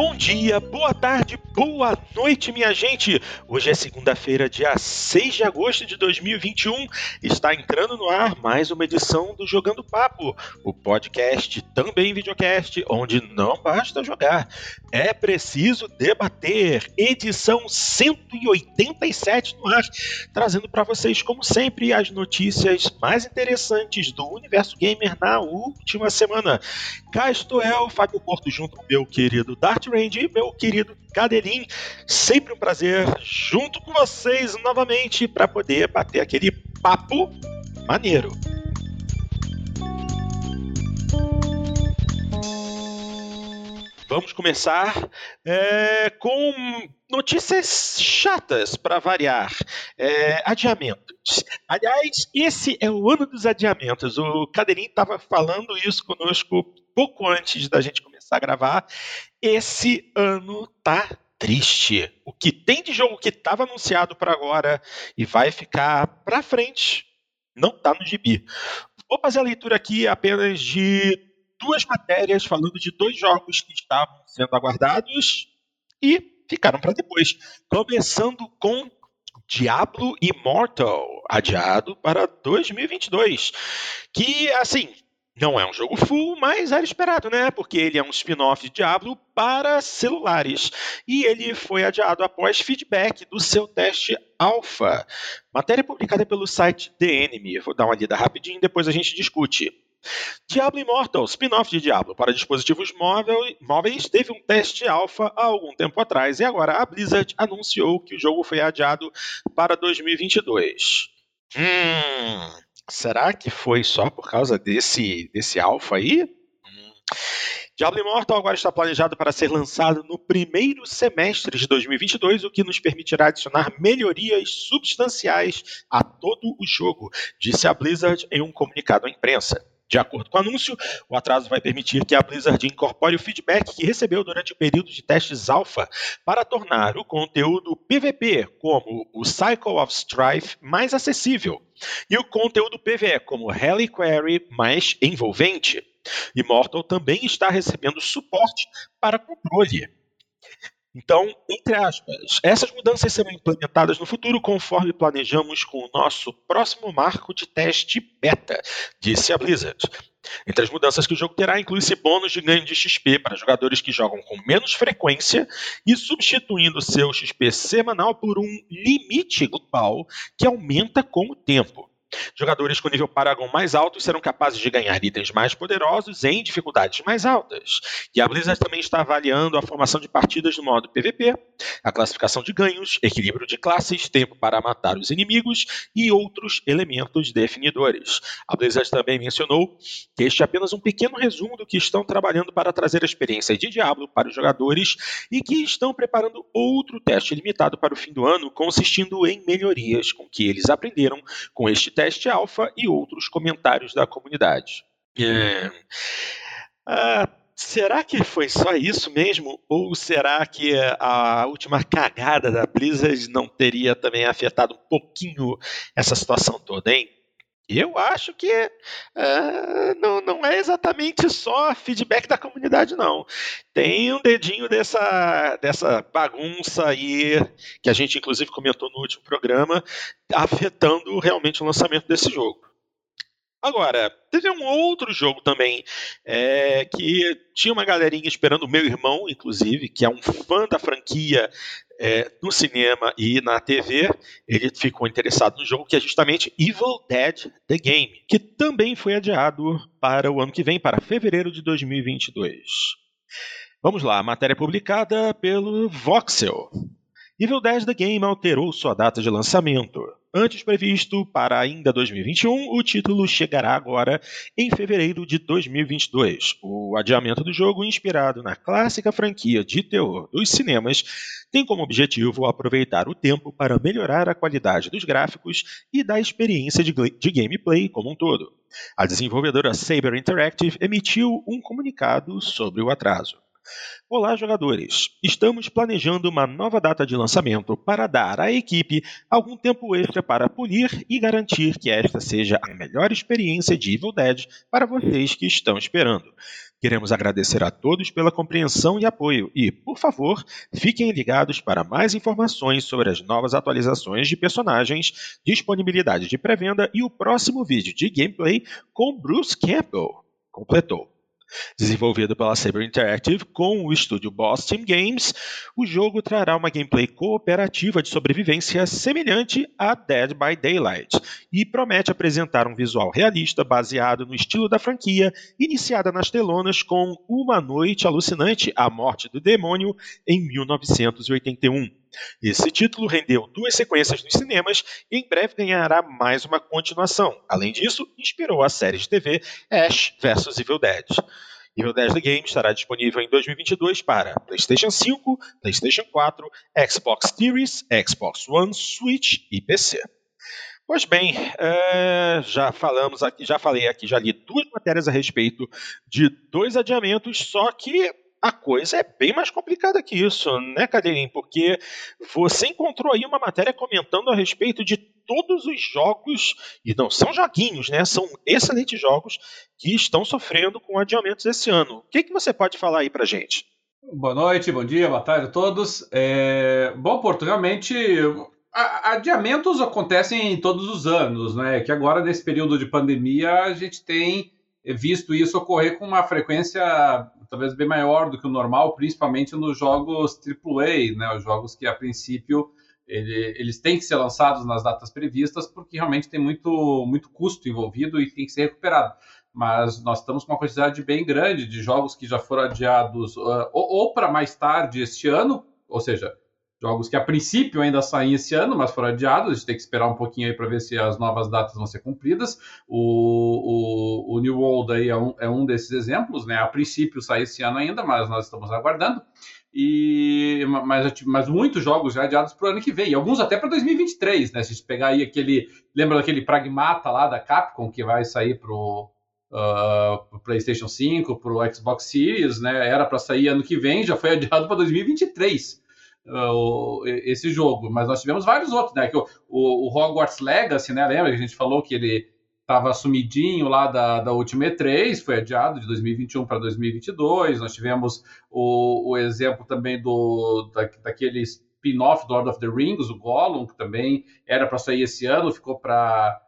bom dia, boa tarde, boa noite, minha gente. Hoje é segunda-feira, dia 6 de agosto de 2021. Está entrando no ar mais uma edição do Jogando Papo, o podcast, também videocast, onde não basta jogar, é preciso debater. Edição 187 no ar, trazendo para vocês, como sempre, as notícias mais interessantes do universo gamer na última semana. Cá estou eu, Fábio Porto, junto com meu querido Dart Art Range e meu querido Cadelim. Sempre um prazer junto com vocês novamente para poder bater aquele papo maneiro. Vamos começar é, com notícias chatas para variar. É, adiamentos. Aliás, esse é o ano dos adiamentos. O Cadeirinho estava falando isso conosco pouco antes da gente começar a gravar. Esse ano tá triste. O que tem de jogo que estava anunciado para agora e vai ficar para frente não tá no gibi. Vou fazer a leitura aqui apenas de duas matérias falando de dois jogos que estavam sendo aguardados e ficaram para depois. Começando com Diablo Immortal, adiado para 2022. Que, assim, não é um jogo full, mas era esperado, né? Porque ele é um spin-off de Diablo para celulares. E ele foi adiado após feedback do seu teste alpha. Matéria publicada pelo site The Enemy. Vou dar uma lida rapidinho, depois a gente discute. Diablo Immortal, spin-off de Diablo para dispositivos móveis, teve um teste alfa há algum tempo atrás e agora a Blizzard anunciou que o jogo foi adiado para 2022. Hum, será que foi só por causa desse, desse alfa aí? Hum. Diablo Immortal agora está planejado para ser lançado no primeiro semestre de 2022, o que nos permitirá adicionar melhorias substanciais a todo o jogo, disse a Blizzard em um comunicado à imprensa. De acordo com o anúncio, o atraso vai permitir que a Blizzard incorpore o feedback que recebeu durante o período de testes alpha para tornar o conteúdo PVP, como o Cycle of Strife, mais acessível, e o conteúdo PvE, como Reliquary, mais envolvente. Immortal também está recebendo suporte para controle. Então, entre aspas, essas mudanças serão implementadas no futuro conforme planejamos com o nosso próximo marco de teste beta, disse a Blizzard. Entre as mudanças que o jogo terá, inclui-se bônus de ganho de XP para jogadores que jogam com menos frequência e substituindo seu XP semanal por um limite global que aumenta com o tempo. Jogadores com nível Paragon mais alto serão capazes de ganhar itens mais poderosos em dificuldades mais altas. E a Blizzard também está avaliando a formação de partidas no modo PVP, a classificação de ganhos, equilíbrio de classes, tempo para matar os inimigos e outros elementos definidores. A Blizzard também mencionou que este é apenas um pequeno resumo do que estão trabalhando para trazer a experiência de Diablo para os jogadores e que estão preparando outro teste limitado para o fim do ano, consistindo em melhorias com que eles aprenderam com este teste alfa e outros comentários da comunidade. É... Ah, será que foi só isso mesmo? Ou será que a última cagada da Blizzard não teria também afetado um pouquinho essa situação toda, hein? Eu acho que uh, não, não é exatamente só feedback da comunidade, não. Tem um dedinho dessa, dessa bagunça aí, que a gente inclusive comentou no último programa, afetando realmente o lançamento desse jogo. Agora, teve um outro jogo também é, que tinha uma galerinha esperando, o meu irmão, inclusive, que é um fã da franquia é, no cinema e na TV, ele ficou interessado no jogo que é justamente Evil Dead The Game, que também foi adiado para o ano que vem, para fevereiro de 2022. Vamos lá, matéria publicada pelo Voxel. Evil Dead The Game alterou sua data de lançamento. Antes previsto para ainda 2021, o título chegará agora em fevereiro de 2022. O adiamento do jogo, inspirado na clássica franquia de terror dos cinemas, tem como objetivo aproveitar o tempo para melhorar a qualidade dos gráficos e da experiência de, de gameplay como um todo. A desenvolvedora Saber Interactive emitiu um comunicado sobre o atraso. Olá, jogadores! Estamos planejando uma nova data de lançamento para dar à equipe algum tempo extra para polir e garantir que esta seja a melhor experiência de Evil Dead para vocês que estão esperando. Queremos agradecer a todos pela compreensão e apoio e, por favor, fiquem ligados para mais informações sobre as novas atualizações de personagens, disponibilidade de pré-venda e o próximo vídeo de gameplay com Bruce Campbell. Completou. Desenvolvido pela Saber Interactive com o estúdio Boss Team Games, o jogo trará uma gameplay cooperativa de sobrevivência semelhante a Dead by Daylight e promete apresentar um visual realista baseado no estilo da franquia, iniciada nas telonas com Uma Noite Alucinante, A Morte do Demônio, em 1981. Esse título rendeu duas sequências nos cinemas e em breve ganhará mais uma continuação. Além disso, inspirou a série de TV Ash vs Evil Dead. Evil Dead The Game estará disponível em 2022 para PlayStation 5, PlayStation 4, Xbox Series, Xbox One, Switch e PC. Pois bem, é, já falamos aqui, já falei aqui, já li duas matérias a respeito de dois adiamentos, só que a coisa é bem mais complicada que isso, né, Cadeirinho? Porque você encontrou aí uma matéria comentando a respeito de todos os jogos, e não são joguinhos, né? São excelentes jogos que estão sofrendo com adiamentos esse ano. O que, que você pode falar aí pra gente? Boa noite, bom dia, boa tarde a todos. É... Bom, realmente adiamentos acontecem todos os anos, né? Que agora, nesse período de pandemia, a gente tem visto isso ocorrer com uma frequência talvez bem maior do que o normal, principalmente nos jogos AAA, né, os jogos que a princípio ele, eles têm que ser lançados nas datas previstas porque realmente tem muito, muito custo envolvido e tem que ser recuperado. Mas nós estamos com uma quantidade bem grande de jogos que já foram adiados uh, ou, ou para mais tarde este ano, ou seja, Jogos que a princípio ainda saem esse ano, mas foram adiados. A gente tem que esperar um pouquinho aí para ver se as novas datas vão ser cumpridas. O, o, o New World aí é um, é um desses exemplos, né? A princípio sai esse ano ainda, mas nós estamos aguardando. E, mas, mas muitos jogos já adiados para o ano que vem, e alguns até para 2023, né? Se a gente pegar aí aquele. Lembra daquele Pragmata lá da Capcom que vai sair para o uh, PlayStation 5, para o Xbox Series, né? Era para sair ano que vem, já foi adiado para 2023 uh, esse jogo, mas nós tivemos vários outros, né? Que o, o, Hogwarts Legacy, né? Lembra que a gente falou que ele estava sumidinho lá da, da última E3, foi adiado de 2021 para 2022. Nós tivemos o, o exemplo também do da, daquele spin-off do Lord of the Rings, o Gollum, que também era para sair esse ano, ficou para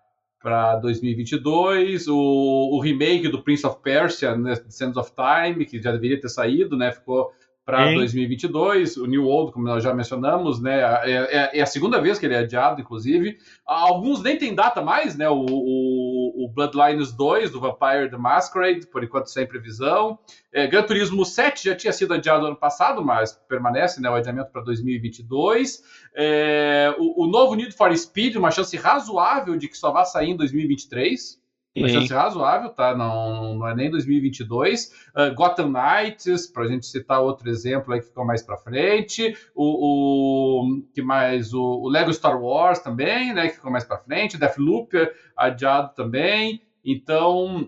para 2022, o, o remake do Prince of Persia, né, Sands of Time, que já deveria ter saído, né, ficou para 2022. O New World, como nós já mencionamos, né, é, é, é, a segunda vez que ele é adiado, inclusive. Alguns nem tem data mais, né? O, o, o Bloodlines 2 do Vampire the Masquerade, por enquanto sem previsão. É, Gran Turismo 7 já tinha sido adiado ano passado, mas permanece, né? O adiamento para 2022. É, o, o novo Need for Speed, uma chance razoável de que só vá sair em 2023. Uma chance razoável, tá? Não, não é nem 2022. Uh, Gotham Knights, para a gente citar outro exemplo aí que ficou mais para frente. O, o, que mais? O, o, Lego Star Wars também, né? Que ficou mais para frente. Deathloop adiado também. Então,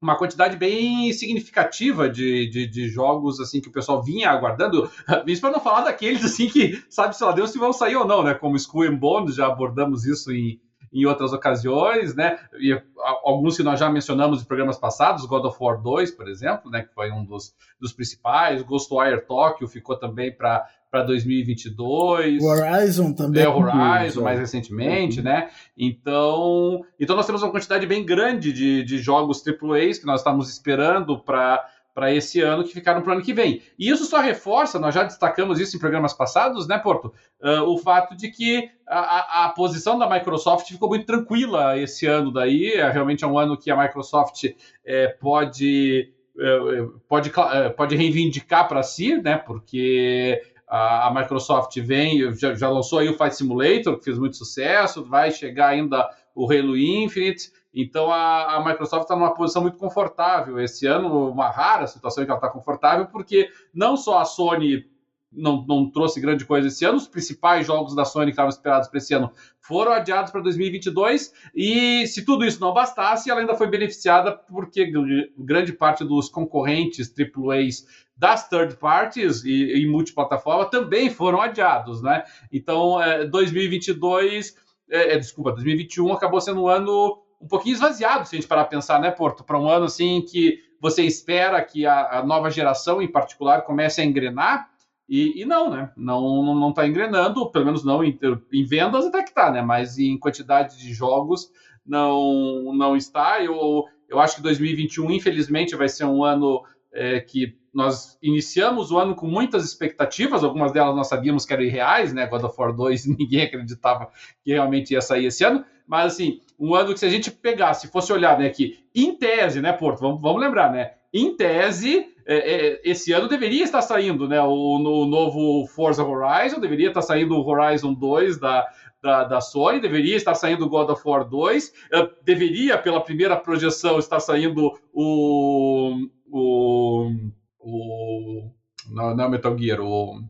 uma quantidade bem significativa de, de, de, jogos assim que o pessoal vinha aguardando. Isso para não falar daqueles assim que sabe se lá Deus se vão sair ou não, né? Como Skull and Bones, já abordamos isso em em outras ocasiões, né? E alguns que nós já mencionamos em programas passados, God of War 2, por exemplo, né? Que foi um dos, dos principais. Ghostwire Tokyo ficou também para para 2022. Horizon também. É, Horizon, mais recentemente, uhum. né? Então, então nós temos uma quantidade bem grande de, de jogos AAAs que nós estamos esperando para para esse ano que ficaram para o ano que vem. E isso só reforça, nós já destacamos isso em programas passados, né, Porto? Uh, o fato de que a, a, posição da Microsoft ficou muito tranquila esse ano daí. É, realmente é um ano que a Microsoft é, pode, é, pode, é, pode reivindicar para si, né? Porque a, Microsoft vem, já, já lançou aí o Flight Simulator, que fez muito sucesso, vai chegar ainda o Halo Infinite. Então a, a Microsoft está numa posição muito confortável esse ano, uma rara situação em que ela está confortável, porque não só a Sony não, não trouxe grande coisa esse ano. Os principais jogos da Sony que estavam esperados para esse ano foram adiados para 2022. E se tudo isso não bastasse, ela ainda foi beneficiada porque grande parte dos concorrentes AAAs das third parties e, e multiplataforma também foram adiados, né? Então, é, 2022, é, é, desculpa, 2021 acabou sendo um ano um pouquinho esvaziado, se a gente parar a pensar, né, Porto? Para um ano assim que você espera que a, a, nova geração, em particular, comece a engrenar. E, e não, né? Não, não está engrenando, pelo menos não em, em, vendas até que está, né? Mas em quantidade de jogos não, não está. Eu, eu acho que 2021, infelizmente, vai ser um ano é, que nós iniciamos o ano com muitas expectativas, algumas delas nós sabíamos que eram irreais, né? God of War 2, ninguém acreditava que realmente ia sair esse ano, mas assim, um ano que se a gente pegasse, fosse olhar, né, que em tese, né, Porto, vamos, vamos lembrar, né? Em tese, é, é, esse ano deveria estar saindo, né, o no novo Forza Horizon, deveria estar saindo o Horizon 2 da, da, da, Sony, deveria estar saindo o God of War 2, uh, deveria, pela primeira projeção, estar saindo o. o o. Não, não é Metal Gear, o.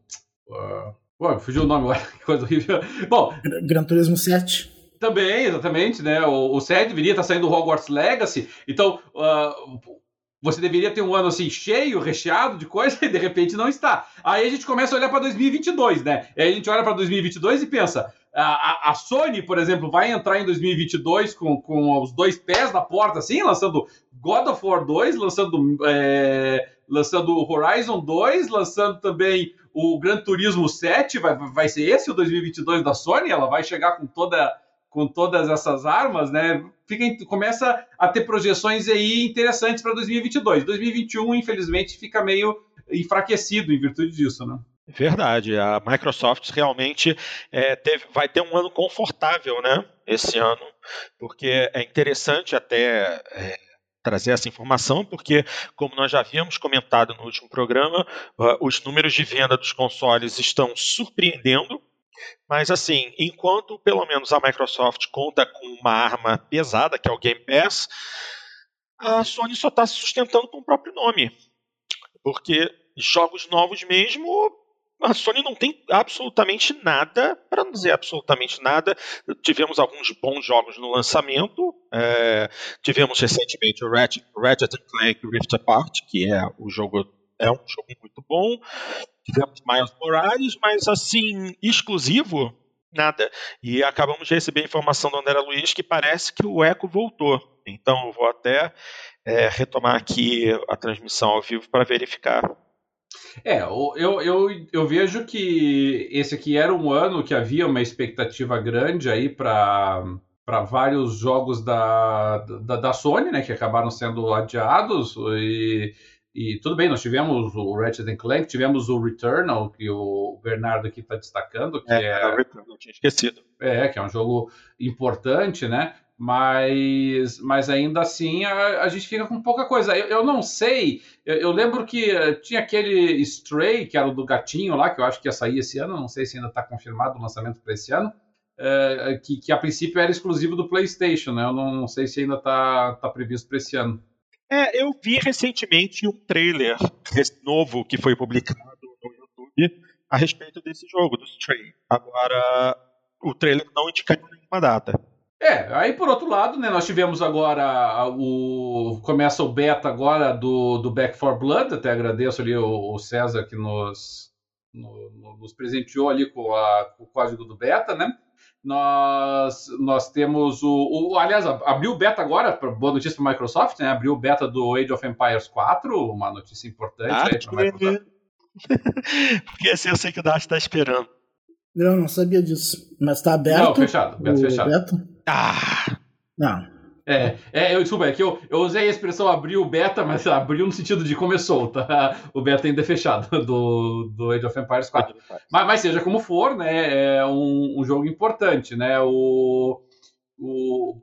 Uh, Pô, fugiu o nome coisa horrível. Bom. Gran Turismo 7. Também, exatamente, né? O, o 7 deveria estar saindo o Hogwarts Legacy. Então, uh, você deveria ter um ano assim cheio, recheado de coisa, e de repente não está. Aí a gente começa a olhar para 2022, né? Aí a gente olha para 2022 e pensa: a, a, Sony, por exemplo, vai entrar em 2022 com, com os dois pés na porta, assim, lançando God of War 2, lançando. É lançando Horizon 2, lançando também o Gran Turismo 7, vai, vai ser esse o 2022 da Sony, ela vai chegar com toda com todas essas armas, né? Fica, começa a ter projeções aí interessantes para 2022. 2021, infelizmente, fica meio enfraquecido em virtude disso, né? Verdade, a Microsoft realmente é, teve, vai ter um ano confortável, né? Esse ano, porque é interessante até é, trazer essa informação, porque, como nós já havíamos comentado no último programa, uh, os números de venda dos consoles estão surpreendendo. Mas, assim, enquanto pelo menos a Microsoft conta com uma arma pesada, que é o Game Pass, a Sony só está se sustentando com o próprio nome. Porque jogos novos mesmo a Sony não tem absolutamente nada, para não dizer absolutamente nada. Tivemos alguns bons jogos no lançamento. É, tivemos recentemente o Ratchet, Ratchet Clank Rift Apart, que é o jogo é um jogo muito bom. Tivemos Miles Morales, mas assim exclusivo nada. E acabamos de receber a informação do André Luiz que parece que o Echo voltou. Então eu vou até é, retomar aqui a transmissão ao vivo para verificar é, eu, eu, eu vejo que esse aqui era um ano que havia uma expectativa grande aí para para vários jogos da, da, da, Sony, né, que acabaram sendo adiados e, e tudo bem, nós tivemos o Ratchet Clank, tivemos o Returnal, que o Bernardo aqui está destacando, que é, é, é Returnal, tinha esquecido. É, que é um jogo importante, né? mas, mas ainda assim a, a, gente fica com pouca coisa. Eu, eu não sei, eu, eu, lembro que eh, tinha aquele Stray, que era o do gatinho lá, que eu acho que ia sair esse ano, não sei se ainda está confirmado o lançamento para esse ano, é, que, que, a princípio era exclusivo do PlayStation, né? Eu não, não sei se ainda está tá previsto para esse ano. É, eu vi recentemente um trailer novo que foi publicado no YouTube a respeito desse jogo, do Stray. Agora, o trailer não indica nenhuma data. É, aí por outro lado, né, nós tivemos agora o. Começa o beta agora do, do Back for Blood, até agradeço ali o, o César que nos, no, nos presenteou ali com, a, com, o código do beta, né? Nós, nós temos o, o. Aliás, abriu o beta agora, boa notícia para a Microsoft, né? Abriu o beta do Age of Empires 4, uma notícia importante ah, aí para Microsoft. Porque assim eu sei que o Dash está esperando. Eu não sabia disso. Mas tá aberto. Não, fechado. Beta fechado. Beta? Ah! Não. É, é, eu, desculpa, é que eu, eu usei a expressão abriu o beta, mas abriu no sentido de começou, tá? O beta ainda é fechado do, do Age of Empires 4. Mas, mas seja como for, né? É um, um jogo importante, né? O, o,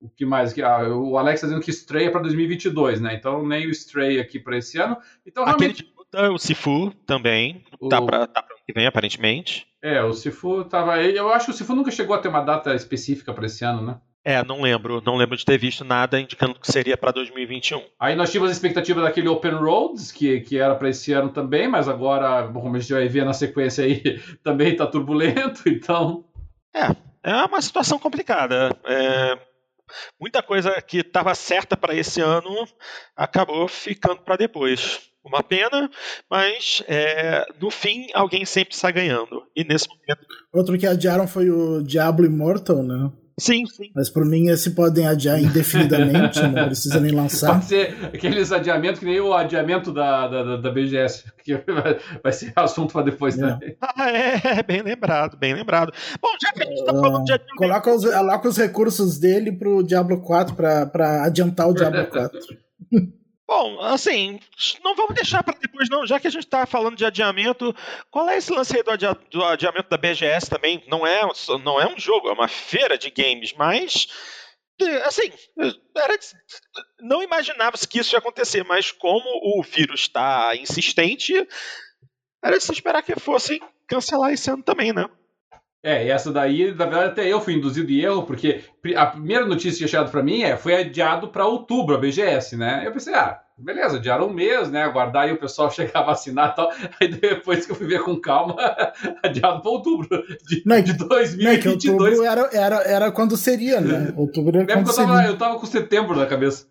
o que mais? Ah, o Alex está dizendo que estreia para 2022, né? Então nem o Stray aqui para esse ano. Então realmente. Aquele de o Sifu também, o... tá para tá ano que vem, aparentemente. É, o Sifu tava. Eu acho que o Sifu nunca chegou a ter uma data específica para esse ano, né? É, não lembro. Não lembro de ter visto nada indicando que seria para 2021. Aí nós tínhamos a expectativa daquele Open Roads, que, que era para esse ano também, mas agora, como a gente vai ver na sequência aí, também está turbulento, então. É, é uma situação complicada. É, muita coisa que estava certa para esse ano acabou ficando para depois. Uma pena, mas é, no fim alguém sempre está ganhando. E nesse momento. Outro que adiaram foi o Diablo Immortal, né? Sim, sim. Mas por mim esse podem adiar indefinidamente, não precisa nem lançar. Pode ser aqueles adiamentos que nem o adiamento da, da, da BGS, que vai ser assunto para depois é. também. Ah, é, bem lembrado, bem lembrado. Bom, já que a gente está falando de adiamento... Coloca os, coloca os recursos dele pro Diablo 4, para adiantar o Diablo 4. Bom, assim, não vamos deixar para depois, não. Já que a gente está falando de adiamento, qual é esse lance aí do, do, adiamento da BGS também? Não é, não é um jogo, é uma feira de games, mas. Assim, era, não imaginava-se que isso ia acontecer, mas como o vírus está insistente, era de se esperar que fossem cancelar esse ano também, né? É, e essa daí, na verdade, até eu fui induzido em erro, porque a primeira notícia que tinha chegado para mim é foi adiado para outubro a BGS, né? Eu pensei, ah, beleza, adiaram um mês, né? Aguardar aí o pessoal chegar a vacinar e tal. Aí depois que eu fui ver com calma, adiado para outubro de, não, de 2022. Não, outubro era, era, era quando seria, né? Outubro era quando eu tava, seria. Eu tava com setembro na cabeça.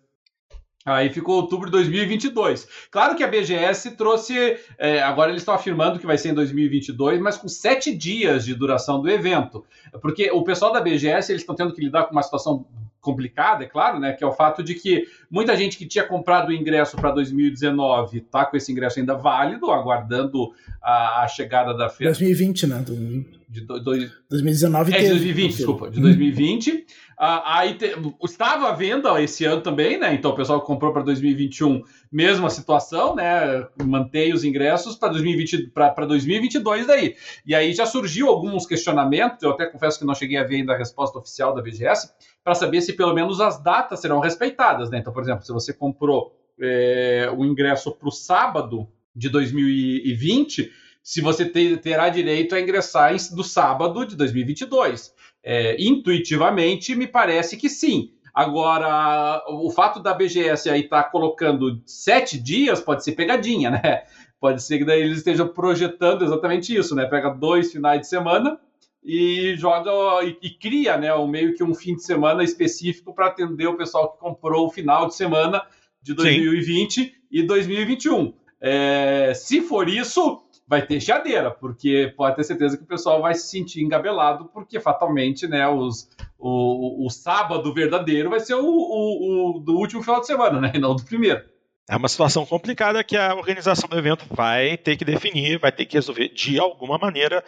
Aí ficou outubro de 2022. Claro que a BGS trouxe. É, agora eles estão afirmando que vai ser em 2022, mas com sete dias de duração do evento. Porque o pessoal da BGS eles estão tendo que lidar com uma situação complicada, é claro, né? Que é o fato de que muita gente que tinha comprado o ingresso para 2019 está com esse ingresso ainda válido, aguardando a, a chegada da feira. 2020, né? 2020. De do, do, 2019 é, de 2020, desculpa, de 2020. Ah, aí te, estava à venda esse ano também, né? Então o pessoal comprou para 2021, mesma situação, né? Mantém os ingressos para 2020 para 2022 daí. E aí já surgiu alguns questionamentos, eu até confesso que não cheguei a ver ainda a resposta oficial da BGS, para saber se pelo menos as datas serão respeitadas, né? Então, por exemplo, se você comprou é, o ingresso para o sábado de 2020, se você ter, terá direito a ingressar em, do sábado de 2022. É, intuitivamente, me parece que sim. Agora, o fato da BGS aí estar tá colocando sete dias pode ser pegadinha, né? Pode ser que daí eles estejam projetando exatamente isso, né? Pega dois finais de semana e joga e, e cria, né, um, meio que um fim de semana específico para atender o pessoal que comprou o final de semana de 2020 Sim. e 2021. É, se for isso, vai ter chiadeira, porque pode ter certeza que o pessoal vai se sentir engabelado, porque fatalmente, né, os, o, o sábado verdadeiro vai ser o, o, o, do último final de semana, né, e não do primeiro. É uma situação complicada que a organização do evento vai ter que definir, vai ter que resolver de alguma maneira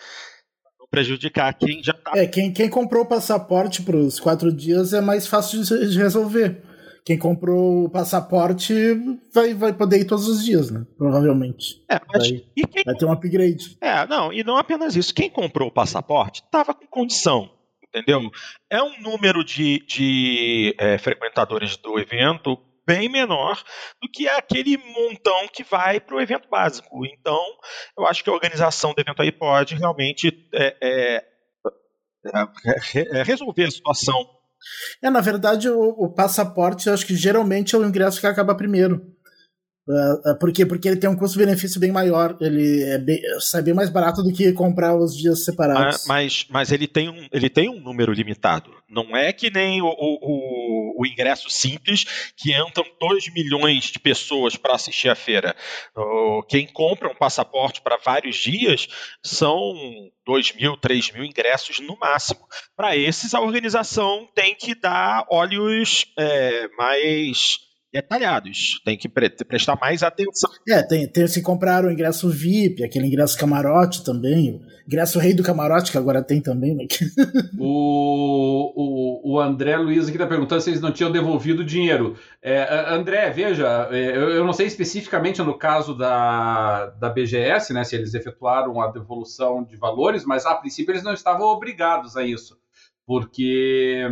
prejudicar quem já está. É, quem, quem comprou o passaporte para os quatro dias é mais fácil de resolver. Quem comprou o passaporte vai, vai poder ir todos os dias, né? Provavelmente. É, mas vai, quem... vai ter um upgrade. É, não, e não apenas isso. Quem comprou o passaporte estava com condição entendeu? É um número de, de é, frequentadores do evento bem menor do que aquele montão que vai para o evento básico. Então, eu acho que a organização do evento aí pode realmente é, é, é, é resolver a situação. É, na verdade, o, o passaporte, eu acho que geralmente é o ingresso que acaba primeiro. Uh, por quê? Porque ele tem um custo-benefício bem maior. Ele é bem, sai bem mais barato do que comprar os dias separados. Mas, mas, mas, ele, tem um, ele tem um número limitado. Não é que nem o, o, o ingresso simples, que entram 2 milhões de pessoas para assistir a feira. Quem compra um passaporte para vários dias são 2 mil, 3 mil ingressos no máximo. Para esses, a organização tem que dar olhos é, mais detalhados. Tem que pre prestar mais atenção. É, tem, tem que comprar o ingresso VIP, aquele ingresso camarote também. O ingresso rei do camarote, que agora tem também. Né? o, o, o André Luiz aqui está perguntando se eles não tinham devolvido o dinheiro. É, André, veja, é, eu, eu, não sei especificamente no caso da, da BGS, né, se eles efetuaram a devolução de valores, mas a princípio eles não estavam obrigados a isso. Porque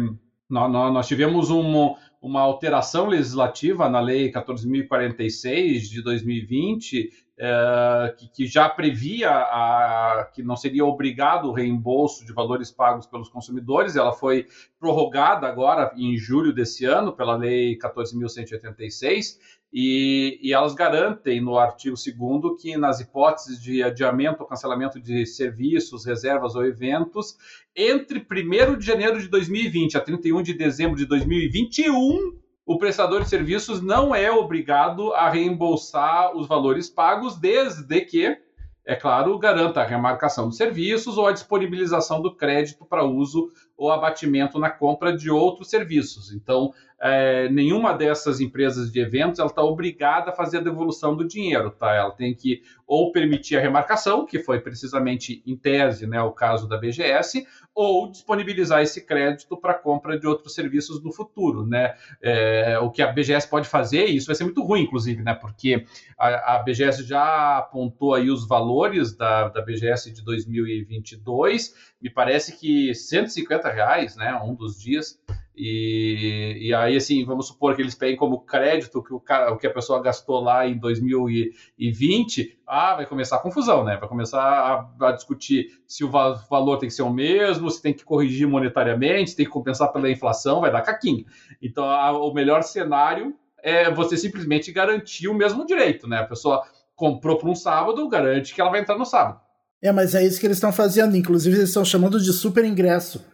nós, nós tivemos um uma alteração legislativa na Lei 14.046 de 2020, é, que, que, já previa a, que não seria obrigado o reembolso de valores pagos pelos consumidores. Ela foi prorrogada agora em julho desse ano pela Lei 14.186 e, e, elas garantem no artigo 2 que nas hipóteses de adiamento ou cancelamento de serviços, reservas ou eventos, entre 1 de janeiro de 2020 a 31 de dezembro de 2021, o prestador de serviços não é obrigado a reembolsar os valores pagos, desde que, é claro, garanta a remarcação dos serviços ou a disponibilização do crédito para uso ou abatimento na compra de outros serviços. Então, é, nenhuma dessas empresas de eventos ela está obrigada a fazer a devolução do dinheiro, tá? Ela tem que ou permitir a remarcação, que foi precisamente em tese, né, o caso da BGS, ou disponibilizar esse crédito para compra de outros serviços no futuro, né? É, o que a BGS pode fazer, e isso vai ser muito ruim, inclusive, né? Porque a, a BGS já apontou aí os valores da, da BGS de 2022, me parece que 150 reais, né? Um dos dias. E, e aí, assim, vamos supor que eles peguem como crédito que o, cara, o que a pessoa gastou lá em 2020, ah, vai começar a confusão, né? Vai começar a, a discutir se o valor tem que ser o mesmo, se tem que corrigir monetariamente, se tem que compensar pela inflação, vai dar caquinho. Então, a, o melhor cenário é você simplesmente garantir o mesmo direito, né? A pessoa comprou para um sábado, garante que ela vai entrar no sábado. É, mas é isso que eles estão fazendo. Inclusive, eles estão chamando de super ingresso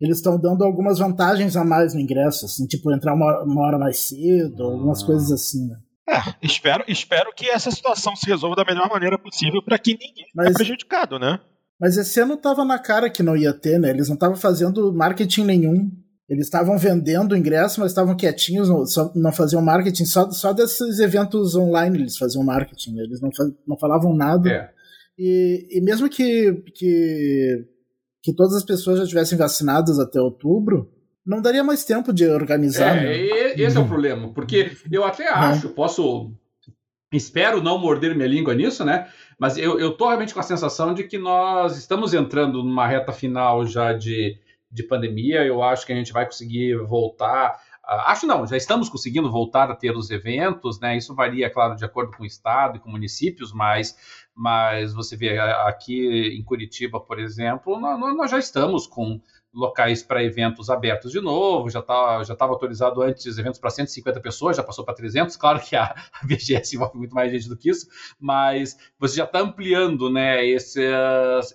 eles estão dando algumas vantagens a mais no ingresso, assim, tipo entrar uma, uma hora mais cedo, algumas ah. coisas assim, né? É, espero, espero que essa situação se resolva da melhor maneira possível para que ninguém mas, fique prejudicado, né? Mas esse ano tava na cara que não ia ter, né? Eles não estavam fazendo marketing nenhum. Eles estavam vendendo ingresso, mas estavam quietinhos, não, só, não faziam marketing. Só, só desses eventos online eles faziam marketing. Eles não, não falavam nada. É. E, e mesmo que, que que todas as pessoas já estivessem vacinadas até outubro, não daria mais tempo de organizar. É, né? esse é o problema, porque eu até acho, é. posso. Espero não morder minha língua nisso, né? Mas eu, eu tô realmente com a sensação de que nós estamos entrando numa reta final já de, de pandemia. Eu acho que a gente vai conseguir voltar. Acho não, já estamos conseguindo voltar a ter os eventos, né? Isso varia, claro, de acordo com o estado e com municípios, mas mas você vê aqui em Curitiba, por exemplo, nós já estamos com locais para eventos abertos de novo, já tá, já estava autorizado antes eventos para 150 pessoas, já passou para 300, claro que a, a BGS envolve muito mais gente do que isso, mas você já está ampliando né, esses,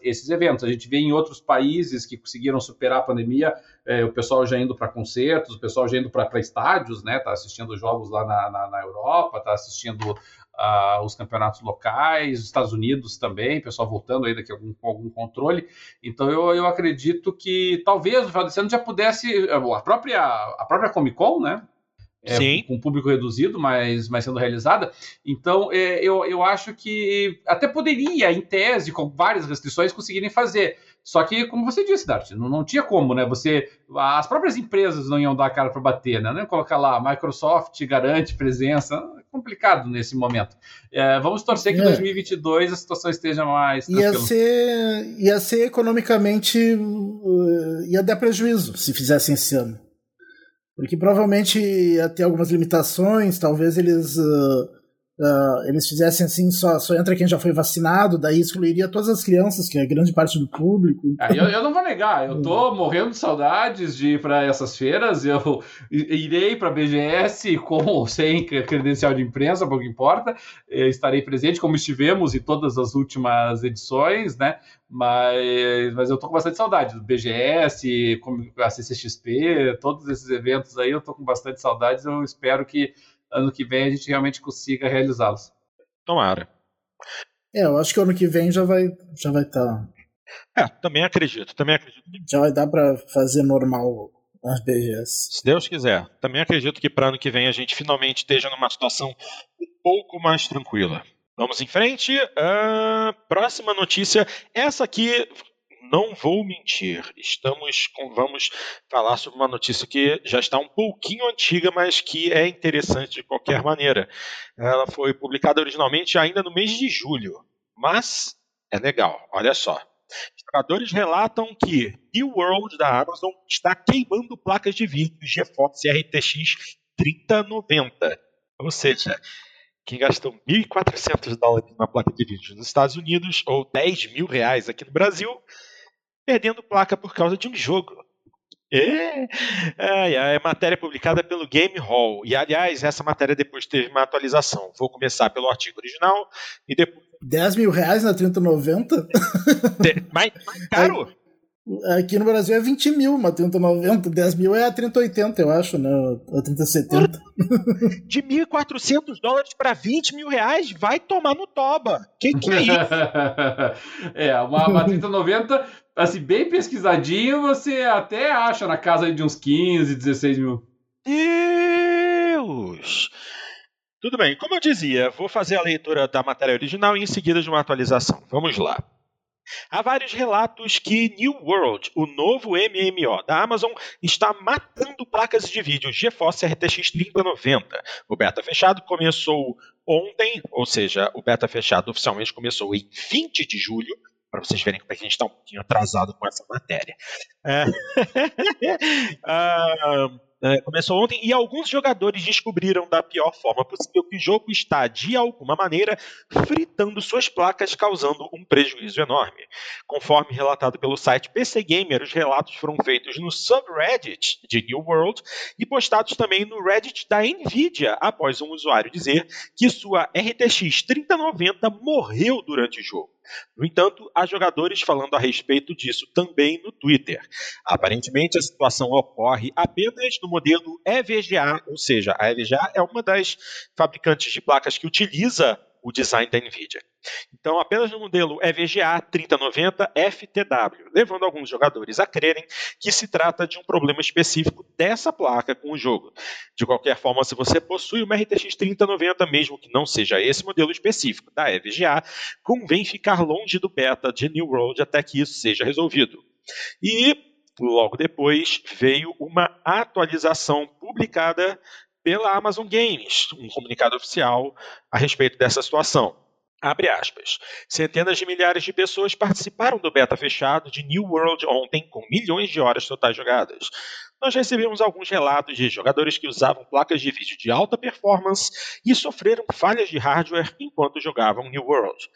esses eventos. A gente vê em outros países que conseguiram superar a pandemia, é, o pessoal já indo para concertos, o pessoal já indo para estádios, né, tá assistindo jogos lá na, na, na Europa, tá assistindo uh, os campeonatos locais, os Estados Unidos também, pessoal voltando aí daqui algum, com algum controle. Então eu, eu acredito que talvez o final desse ano já pudesse, a própria, a própria Comic Con, né? É, com público reduzido, mas, mas sendo realizada. Então, é, eu, eu acho que até poderia, em tese, com várias restrições, conseguirem fazer. Só que, como você disse, Dart, não, não tinha como, né? Você, as próprias empresas não iam dar a cara para bater, né? Não colocar lá, Microsoft garante presença, é complicado nesse momento. É, vamos torcer que em é. 2022 a situação esteja mais tranquila. Ia ser, ia ser economicamente, uh, ia dar prejuízo se fizessem esse ano. Porque provavelmente ia ter algumas limitações, talvez eles uh, uh, eles fizessem assim, só, só entra quem já foi vacinado, daí excluiria todas as crianças, que é grande parte do público. Ah, eu, eu, não vou negar, eu tô morrendo de saudades de ir para essas feiras, eu irei para a BGS com ou sem credencial de imprensa, pouco importa, eu estarei presente, como estivemos em todas as últimas edições, né? Mas, mas eu tô com bastante saudade do BGS, a CCXP, todos esses eventos aí, eu tô com bastante saudades, eu espero que ano que vem a gente realmente consiga realizá-los. Tomara. É, eu acho que ano que vem já vai já vai estar. Tá... É, também acredito, também acredito. Já vai dar para fazer normal as BGS. Se Deus quiser. Também acredito que para ano que vem a gente finalmente esteja numa situação um pouco mais tranquila. Vamos em frente. Uh, próxima notícia. Essa aqui não vou mentir, estamos com, vamos falar sobre uma notícia que já está um pouquinho antiga, mas que é interessante de qualquer maneira. Ela foi publicada originalmente ainda no mês de julho, mas é legal, olha só. Jogadores relatam que New World da Amazon está queimando placas de vídeo GeForce RTX 3090. Ou seja, quem gastou 1.400 dólares na placa de vídeo nos Estados Unidos ou 10 mil reais aqui no Brasil, perdendo placa por causa de um jogo. É, é, é matéria publicada pelo Game Hall. E, aliás, essa matéria depois teve uma atualização. Vou começar pelo artigo original e depois. 10 mil reais na 3090? mais, mais caro? Aqui no Brasil é 20 mil, uma 3090. 10 mil é a 3080, eu acho, né? A 3070. De 1.400 dólares para 20 mil reais, vai tomar no toba. Que que é isso? é, uma, uma 3090, assim, bem pesquisadinho, você até acha na casa de uns 15, 16 mil. Deus! Tudo bem, como eu dizia, vou fazer a leitura da matéria original e em seguida de uma atualização. Vamos lá. Há vários relatos que New World, o novo MMO da Amazon, está matando placas de vídeo GeForce RTX 3090. O beta fechado começou ontem, ou seja, o beta fechado oficialmente começou em 20 de julho, para vocês verem como é que a gente está um pouquinho atrasado com essa matéria. É... uh, é, começou ontem e alguns jogadores descobriram da pior forma possível que o jogo está, de alguma maneira, fritando suas placas, causando um prejuízo enorme. Conforme relatado pelo site PC Gamer, os relatos foram feitos no subreddit de New World e postados também no Reddit da Nvidia, após um usuário dizer que sua RTX 3090 morreu durante o jogo. No entanto, há jogadores falando a respeito disso também no Twitter. Aparentemente, a situação ocorre apenas no modelo EVGA, ou seja, a EVGA é uma das fabricantes de placas que utiliza o design da NVIDIA. Então, apenas no modelo EVGA 3090 FTW, levando alguns jogadores a crerem que se trata de um problema específico dessa placa com o jogo. De qualquer forma, se você possui uma RTX 3090, mesmo que não seja esse modelo específico da EVGA, convém ficar longe do beta de New World até que isso seja resolvido. E logo depois veio uma atualização publicada pela Amazon Games, um comunicado oficial a respeito dessa situação. Abre aspas. Centenas de milhares de pessoas participaram do beta fechado de New World ontem, com milhões de horas totais jogadas. Nós recebemos alguns relatos de jogadores que usavam placas de vídeo de alta performance e sofreram falhas de hardware enquanto jogavam New World.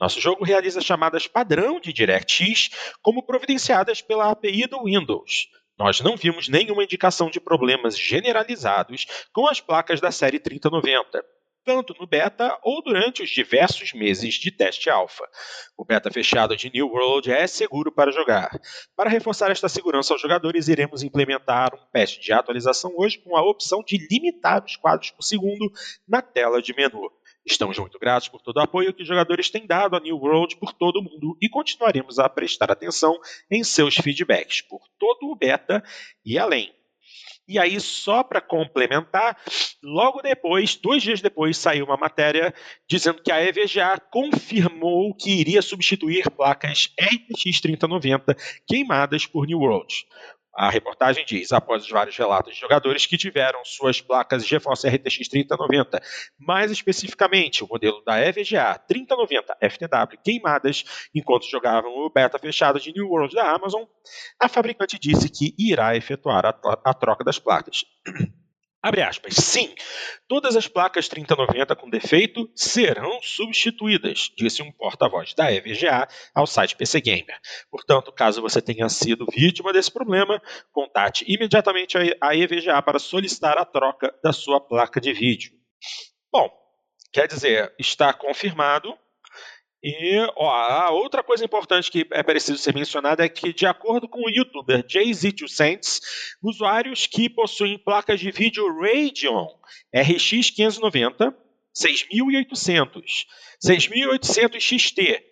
Nosso jogo realiza chamadas padrão de DirectX, como providenciadas pela API do Windows. Nós não vimos nenhuma indicação de problemas generalizados com as placas da série 3090, tanto no beta ou durante os diversos meses de teste alfa. O beta fechado de New World é seguro para jogar. Para reforçar esta segurança aos jogadores, iremos implementar um patch de atualização hoje com a opção de limitar os quadros por segundo na tela de menu. Estamos muito gratos por todo o apoio que os jogadores têm dado a New World por todo o mundo e continuaremos a prestar atenção em seus feedbacks por todo o beta e além. E aí, só para complementar, logo depois, dois dias depois, saiu uma matéria dizendo que a EVGA confirmou que iria substituir placas RTX 3090 queimadas por New World. A reportagem diz, após os vários relatos de jogadores que tiveram suas placas GeForce RTX 3090, mais especificamente o modelo da EVGA 3090 FTW queimadas enquanto jogavam o beta fechado de New World da Amazon, a fabricante disse que irá efetuar a, a troca das placas. Abre aspas. Sim, todas as placas 3090 com defeito serão substituídas, disse um porta-voz da EVGA ao site PC Gamer. Portanto, caso você tenha sido vítima desse problema, contate imediatamente a EVGA para solicitar a troca da sua placa de vídeo. Bom, quer dizer, está confirmado e ó, a outra coisa importante que é preciso ser mencionada é que, de acordo com o youtuber JZ200, usuários que possuem placas de vídeo Radeon RX 590, 6800, 6800 XT,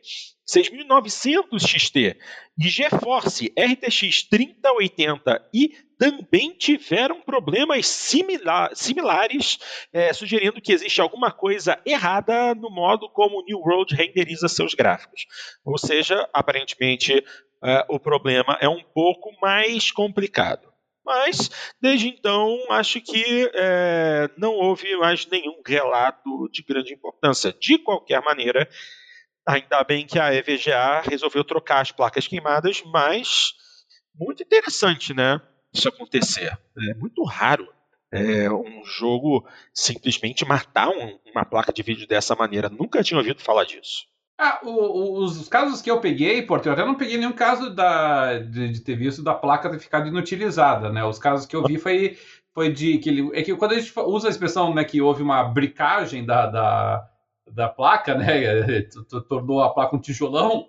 6900 XT e GeForce RTX 3080 e também tiveram problemas similar, similares, é, sugerindo que existe alguma coisa errada no modo como o New World renderiza seus gráficos. Ou seja, aparentemente é, o problema é um pouco mais complicado. Mas, desde então, acho que é, não houve mais nenhum relato de grande importância. De qualquer maneira, Ainda bem que a EVGA resolveu trocar as placas queimadas, mas muito interessante, né? Isso acontecer. É muito raro é, um jogo simplesmente matar um, uma placa de vídeo dessa maneira. Nunca tinha ouvido falar disso. Ah, o, o, os casos que eu peguei, Porto, eu até não peguei nenhum caso da, de, de, ter visto da placa ter ficado inutilizada, né? Os casos que eu vi foi, foi de que ele. É que quando a gente usa a expressão né, que houve uma bricagem da, da, da placa, né? Tornou a placa um tijolão,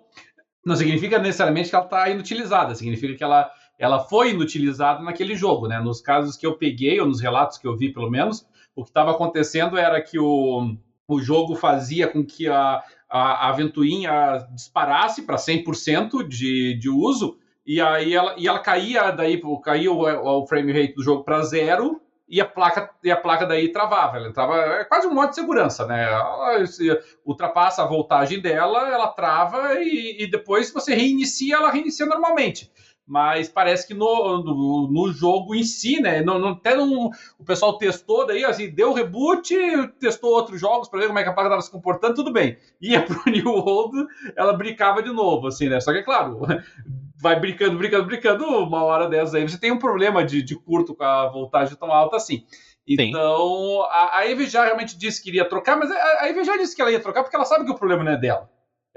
não significa necessariamente que ela está inutilizada, significa que ela, ela foi inutilizada naquele jogo, né? Nos casos que eu peguei, ou nos relatos que eu vi, pelo menos, o que estava acontecendo era que o, o jogo fazia com que a, a, a ventoinha disparasse para 100% de, de uso, e aí ela, e ela caía, daí caía o, o frame rate do jogo para zero, e a placa e a placa daí travava, ela entrava, é quase um modo de segurança, né? Ela ultrapassa a voltagem dela, ela trava e, e depois você reinicia, ela reinicia normalmente mas parece que no, no, no, jogo em si, né? Não, não, até não, o pessoal testou daí, assim, deu reboot, testou outros jogos para ver como é que a placa estava se comportando, tudo bem. Ia pro New World, ela brincava de novo, assim, né? Só que, é claro, vai brincando, brincando, brincando, uma hora dessas aí você tem um problema de, de curto com a voltagem tão alta assim. Então, a, a Eve já realmente disse que iria trocar, mas a, a Eve já disse que ela ia trocar porque ela sabe que o problema não é dela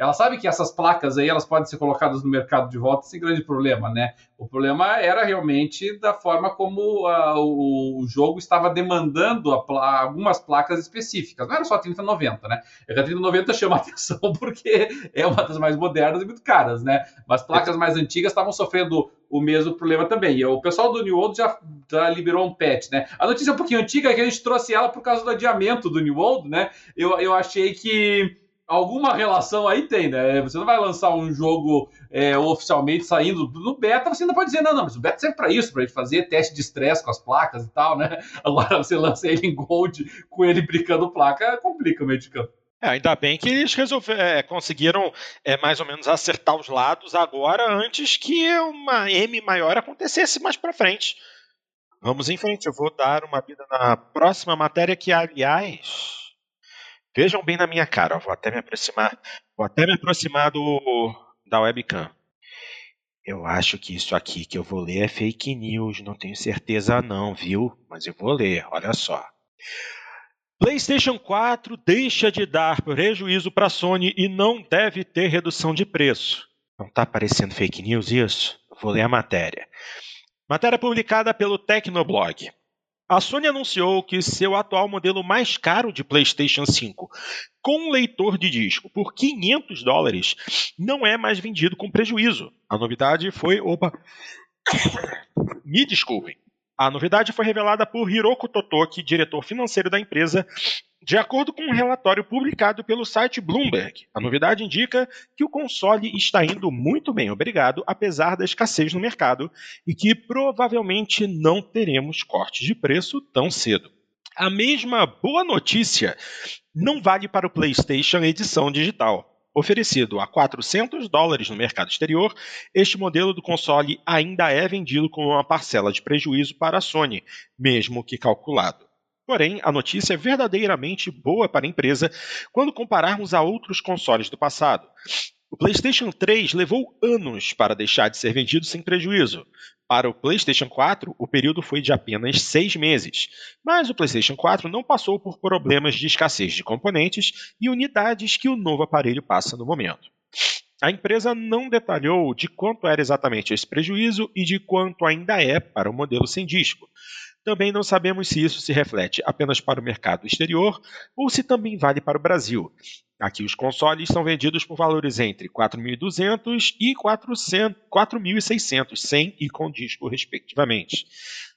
ela sabe que essas placas aí elas podem ser colocadas no mercado de volta sem grande problema, né? O problema era realmente da forma como uh, o, jogo estava demandando algumas placas específicas. Não era só a 3090, né? É a 3090 chama atenção porque é uma das mais modernas e muito caras, né? Mas placas mais antigas estavam sofrendo o mesmo problema também. E o pessoal do New World já, já liberou um patch, né? A notícia é um pouquinho antiga é que a gente trouxe ela por causa do adiamento do New World, né? Eu, eu achei que alguma relação aí tem, né? Você não vai lançar um jogo é, oficialmente saindo no beta, você ainda pode dizer, não, não, mas o beta serve para isso, para fazer teste de estresse com as placas e tal, né? Agora você lança ele em Gold com ele brincando placa, complica o meio de campo. É, ainda bem que eles resolveram, é, conseguiram é, mais ou menos acertar os lados agora, antes que uma M maior acontecesse mais para frente. Vamos em frente, eu vou dar uma vida na próxima matéria, que aliás Vejam bem na minha cara, vou até me aproximar, vou até me aproximar do da webcam. Eu acho que isso aqui que eu vou ler é fake news, não tenho certeza não, viu? Mas eu vou ler, olha só. PlayStation 4 deixa de dar prejuízo para a Sony e não deve ter redução de preço. Não está parecendo fake news isso? Vou ler a matéria. Matéria publicada pelo Tecnoblog. A Sony anunciou que seu atual modelo mais caro de PlayStation 5, com leitor de disco por 500 dólares, não é mais vendido com prejuízo. A novidade foi. Opa! Me desculpem. A novidade foi revelada por Hiroko Totoki, diretor financeiro da empresa, de acordo com um relatório publicado pelo site Bloomberg, a novidade indica que o console está indo muito bem, obrigado, apesar da escassez no mercado, e que provavelmente não teremos corte de preço tão cedo. A mesma boa notícia não vale para o PlayStation edição digital. Oferecido a 400 dólares no mercado exterior, este modelo do console ainda é vendido com uma parcela de prejuízo para a Sony, mesmo que calculado. Porém, a notícia é verdadeiramente boa para a empresa quando compararmos a outros consoles do passado. O PlayStation 3 levou anos para deixar de ser vendido sem prejuízo. Para o PlayStation 4, o período foi de apenas seis meses. Mas o PlayStation 4 não passou por problemas de escassez de componentes e unidades que o novo aparelho passa no momento. A empresa não detalhou de quanto era exatamente esse prejuízo e de quanto ainda é para o modelo sem disco. Também não sabemos se isso se reflete apenas para o mercado exterior ou se também vale para o Brasil. Aqui os consoles são vendidos por valores entre 4.200 e 4.600, sem e com disco, respectivamente.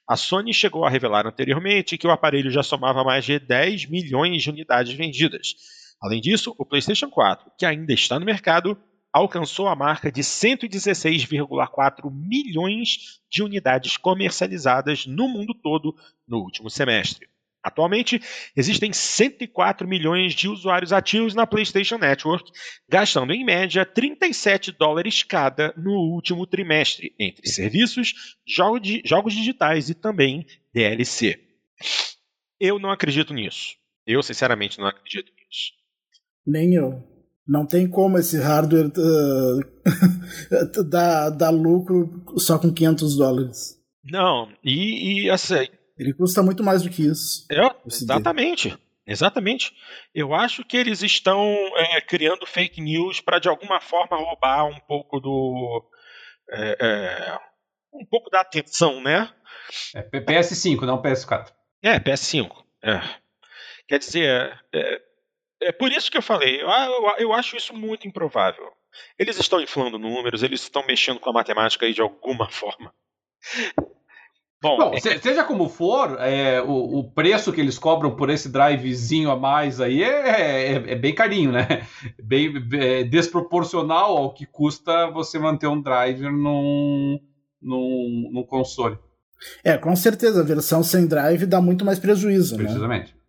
A Sony chegou a revelar anteriormente que o aparelho já somava mais de 10 milhões de unidades vendidas. Além disso, o PlayStation 4, que ainda está no mercado, alcançou a marca de 116,4 milhões de unidades comercializadas no mundo todo no último semestre. Atualmente, existem 104 milhões de usuários ativos na PlayStation Network, gastando em média 37 dólares cada no último trimestre, entre serviços, jogos digitais e também DLC. Eu não acredito nisso. Eu, sinceramente, não acredito nisso. Nem eu. Não tem como esse hardware uh, dar, dar lucro só com 500 dólares. Não, e, e assim. Ele custa muito mais do que isso. É, exatamente. Exatamente. Eu acho que eles estão é, criando fake news para de alguma forma roubar um pouco do. É, é, um pouco da atenção, né? É PS5, não PS4. É, PS5. É. Quer dizer, é, por isso que eu falei, eu, eu, eu acho isso muito improvável. Eles estão inflando números, eles estão mexendo com a matemática aí de alguma forma. Bom, Bom é... seja como for, é, o, o, preço que eles cobram por esse drivezinho a mais aí é, é, é bem carinho, né? Bem é desproporcional ao que custa você manter um driver num, num, num console. É, com certeza, a versão sem drive dá muito mais prejuízo, né? Precisamente. Né?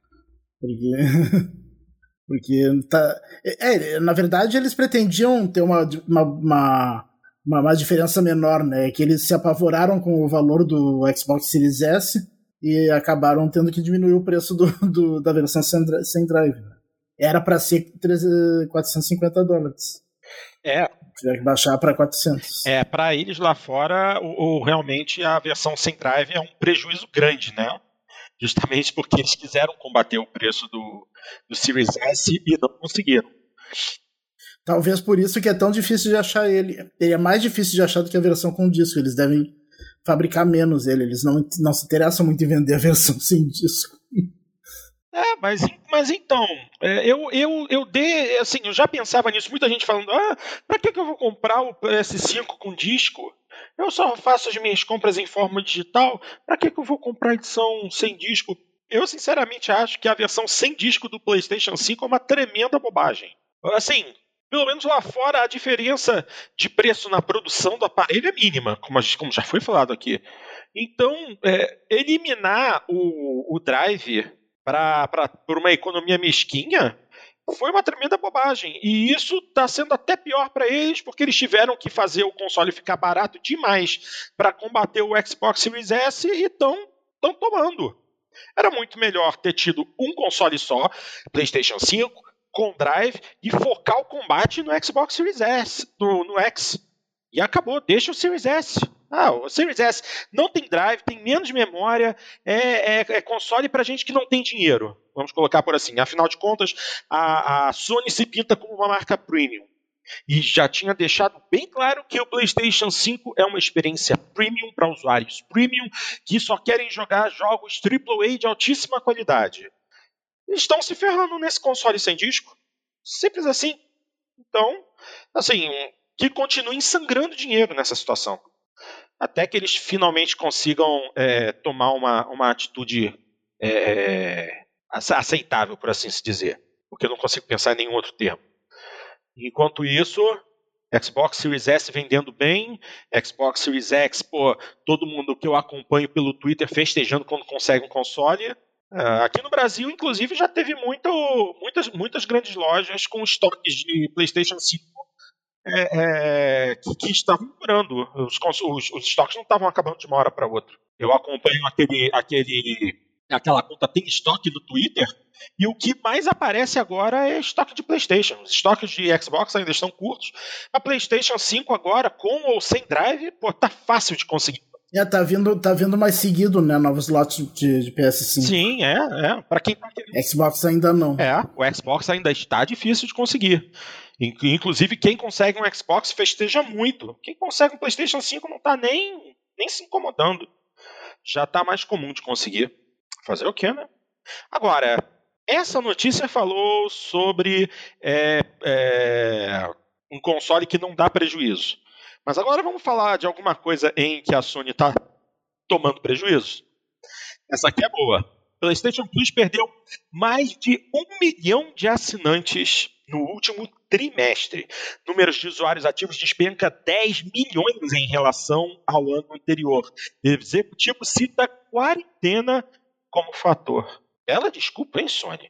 Porque. Porque tá. É, na verdade, eles pretendiam ter uma, uma, uma, uma, diferença menor, né? Que eles se apavoraram com o valor do Xbox Series S e acabaram tendo que diminuir o preço do, do da versão sem, sem drive. Né? Era para ser 450 dólares. É. Tiver que baixar para 400. É, para eles lá fora, o, o, realmente a versão sem drive é um prejuízo grande, né? Justamente porque eles quiseram combater o preço do, do Series S e não conseguiram. Talvez por isso que é tão difícil de achar ele. Ele é mais difícil de achar do que a versão com disco. Eles devem fabricar menos ele. Eles não, não se interessam muito em vender a versão sem disco. É, mas, mas então, é, eu, eu, eu dei, assim, eu já pensava nisso, muita gente falando, ah, pra que, que eu vou comprar o PS5 com disco? Eu só faço as minhas compras em forma digital, pra que, que eu vou comprar edição sem disco? Eu, sinceramente, acho que a versão sem disco do PlayStation 5 é uma tremenda bobagem. Assim, pelo menos lá fora a diferença de preço na produção do aparelho é mínima, como, gente, como já foi falado aqui. Então, é, eliminar o, o drive por uma economia mesquinha foi uma tremenda bobagem. E isso está sendo até pior para eles, porque eles tiveram que fazer o console ficar barato demais para combater o Xbox Series S e estão tomando. Era muito melhor ter tido um console só, PlayStation 5, com drive, e focar o combate no Xbox Series S, no, no X. E acabou, deixa o Series S. Ah, o Series S não tem drive, tem menos memória, é, é, é console para gente que não tem dinheiro. Vamos colocar por assim. Afinal de contas, a, a Sony se pinta como uma marca premium e já tinha deixado bem claro que o PlayStation 5 é uma experiência premium para usuários premium que só querem jogar jogos AAA de altíssima qualidade. Estão se ferrando nesse console sem disco. Simples assim. Então, assim, que continuem sangrando dinheiro nessa situação. Até que eles finalmente consigam é, tomar uma, uma atitude é, é aceitável, por assim se dizer. Porque eu não consigo pensar em nenhum outro termo. Enquanto isso, Xbox Series S vendendo bem, Xbox Series X, pô, todo mundo que eu acompanho pelo Twitter festejando quando consegue um console. Uh, aqui no Brasil, inclusive, já teve muito, muitas, muitas grandes lojas com estoques de PlayStation 5 é, é, que, que, estavam. Os, os, os, estoques não estavam acabando de uma hora para outra. Eu acompanho aquele, aquele aquela conta tem estoque do Twitter, e o que mais aparece agora é estoque de PlayStation. Os estoques de Xbox ainda estão curtos. A PlayStation 5 agora, com ou sem drive, pô, tá fácil de conseguir. É, tá vindo, tá vindo mais seguido, né? Novos lotes de, de PS5. Sim, é, é. Para quem tá querendo. Xbox ainda não. É, o Xbox ainda está difícil de conseguir. Inclusive, quem consegue um Xbox festeja muito. Quem consegue um PlayStation 5 não tá nem, nem se incomodando. Já tá mais comum de conseguir. Fazer o quê, né? Agora, essa notícia falou sobre é, é, um console que não dá prejuízo. Mas agora vamos falar de alguma coisa em que a Sony está tomando prejuízo. Essa aqui é boa. PlayStation Plus perdeu mais de um milhão de assinantes no último trimestre. Números de usuários ativos despenca 10 milhões em relação ao ano anterior. Executivo cita quarentena como fator. Ela desculpa, hein, Sony?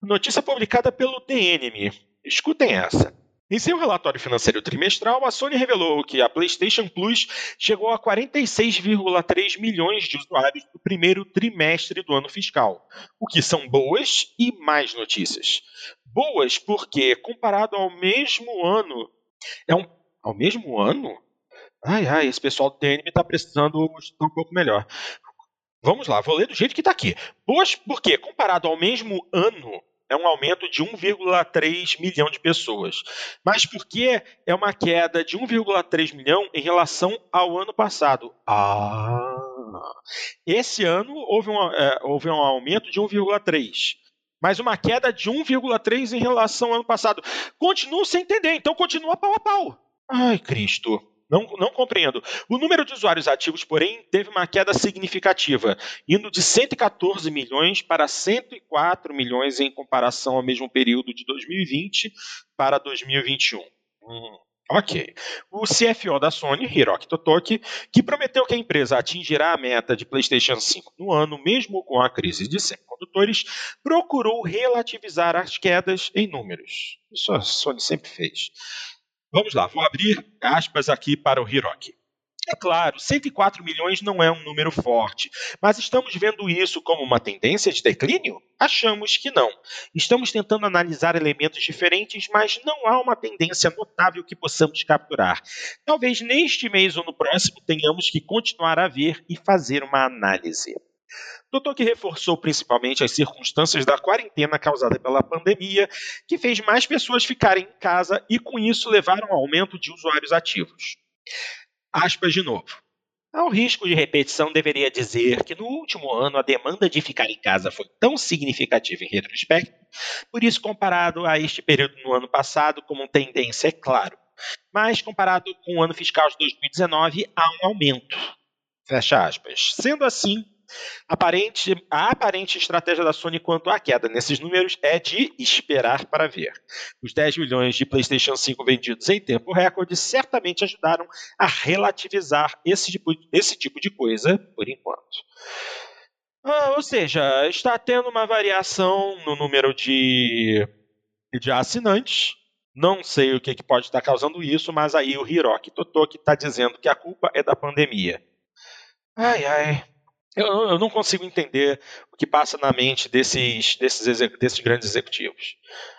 Notícia publicada pelo DNM. Escutem essa. Em seu relatório financeiro trimestral, a Sony revelou que a PlayStation Plus chegou a 46,3 milhões de usuários no primeiro trimestre do ano fiscal, o que são boas e mais notícias. Boas porque, comparado ao mesmo ano, é um. Ao mesmo ano? Ai, ai, esse pessoal do TNM está precisando estar um pouco melhor. Vamos lá, vou ler do jeito que está aqui. Boas porque, comparado ao mesmo ano, é um aumento de 1,3 milhão de pessoas. Mas por que é uma queda de 1,3 milhão em relação ao ano passado? Ah! Esse ano houve um, é, houve um aumento de 1,3 mas uma queda de 1,3 em relação ao ano passado. Continuo sem entender, então continua pau a pau. Ai, Cristo. Não, não compreendo. O número de usuários ativos, porém, teve uma queda significativa, indo de 114 milhões para 104 milhões em comparação ao mesmo período de 2020 para 2021. Hum, ok. O CFO da Sony, Hiroki Totoki, que prometeu que a empresa atingirá a meta de PlayStation 5 no ano, mesmo com a crise de semicondutores, procurou relativizar as quedas em números. Isso a Sony sempre fez. Vamos lá, vou abrir aspas aqui para o Hiroki. É claro, 104 milhões não é um número forte, mas estamos vendo isso como uma tendência de declínio? Achamos que não. Estamos tentando analisar elementos diferentes, mas não há uma tendência notável que possamos capturar. Talvez neste mês ou no próximo tenhamos que continuar a ver e fazer uma análise. Doutor que reforçou principalmente as circunstâncias da quarentena causada pela pandemia, que fez mais pessoas ficarem em casa e com isso levaram ao aumento de usuários ativos. Aspas de novo. Ao risco de repetição, deveria dizer que no último ano a demanda de ficar em casa foi tão significativa em retrospecto, por isso, comparado a este período no ano passado, como tendência, é claro. Mas, comparado com o ano fiscal de 2019, há um aumento. Fecha aspas. Sendo assim, Aparente, a aparente estratégia da Sony quanto à queda nesses números é de esperar para ver. Os 10 milhões de PlayStation 5 vendidos em tempo recorde certamente ajudaram a relativizar esse tipo, esse tipo de coisa por enquanto. Ah, ou seja, está tendo uma variação no número de, de assinantes. Não sei o que, que pode estar causando isso, mas aí o Hiroki Totoki está dizendo que a culpa é da pandemia. Ai, ai. Eu, eu, não consigo entender o que passa na mente desses, desses, desses grandes executivos.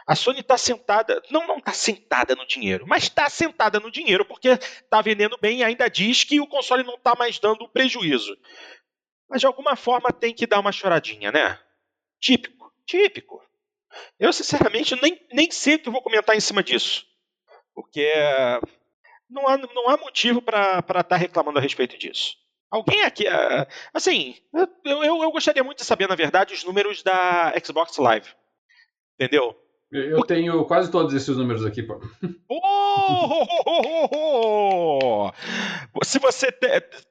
A Sony está sentada, não não está sentada no dinheiro, mas está sentada no dinheiro porque está vendendo bem e ainda diz que o console não está mais dando prejuízo. Mas de alguma forma tem que dar uma choradinha, né? Típico, típico. Eu, sinceramente, nem, nem sei o que vou comentar em cima disso. Porque não há, não há motivo para estar tá reclamando a respeito disso. Alguém aqui. Uh, assim, eu, eu, eu, gostaria muito de saber, na verdade, os números da Xbox Live. Entendeu? Eu tenho quase todos esses números aqui, pô. Oh, oh, oh, Se você. Te...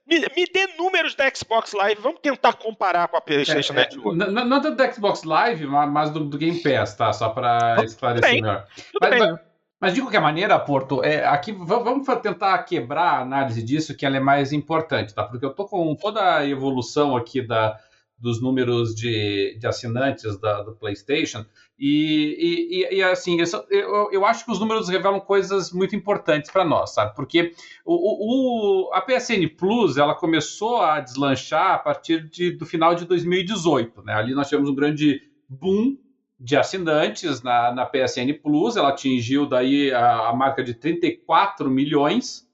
Me, me, dê números da Xbox Live, vamos tentar comparar com a PlayStation é, Network. Não, não tanto da Xbox Live, mas do, do Game Pass, tá? Só para esclarecer bem, melhor. Mas, mas, mas de qualquer maneira, Porto, é, aqui vamos tentar quebrar a análise disso, que ela é mais importante, tá? Porque eu tô com toda a evolução aqui da, dos números de, de assinantes da, do PlayStation, e, e, e assim, eu, eu, acho que os números revelam coisas muito importantes para nós, sabe? Porque o, o, a PSN Plus ela começou a deslanchar a partir de, do final de 2018, né? Ali nós tivemos um grande boom de assinantes na, na PSN Plus, ela atingiu daí a, a marca de 34 milhões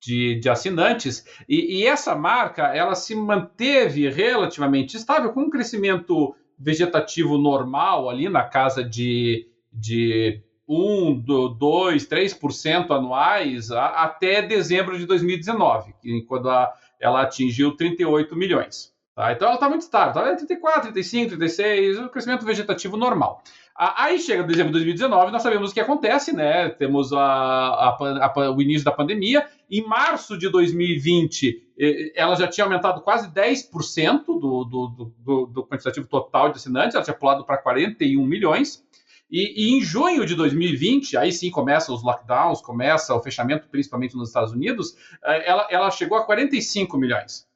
de, de assinantes, e, e, essa marca ela se manteve relativamente estável, com um crescimento vegetativo normal ali na casa de, de 1, 2, 3% anuais a, até dezembro de 2019, quando a, ela atingiu 38 milhões. Tá? Então ela está muito estável, tá? 34, 35, 36, o crescimento vegetativo normal. Aí chega dezembro de 2019, nós sabemos o que acontece, né? Temos a, a, a, o início da pandemia. Em março de 2020, ela já tinha aumentado quase 10% do, do, do, do quantitativo total de assinantes, ela tinha pulado para 41 milhões. E, e, em junho de 2020, aí sim começa os lockdowns, começa o fechamento, principalmente nos Estados Unidos, eh, ela, ela chegou a 45 milhões.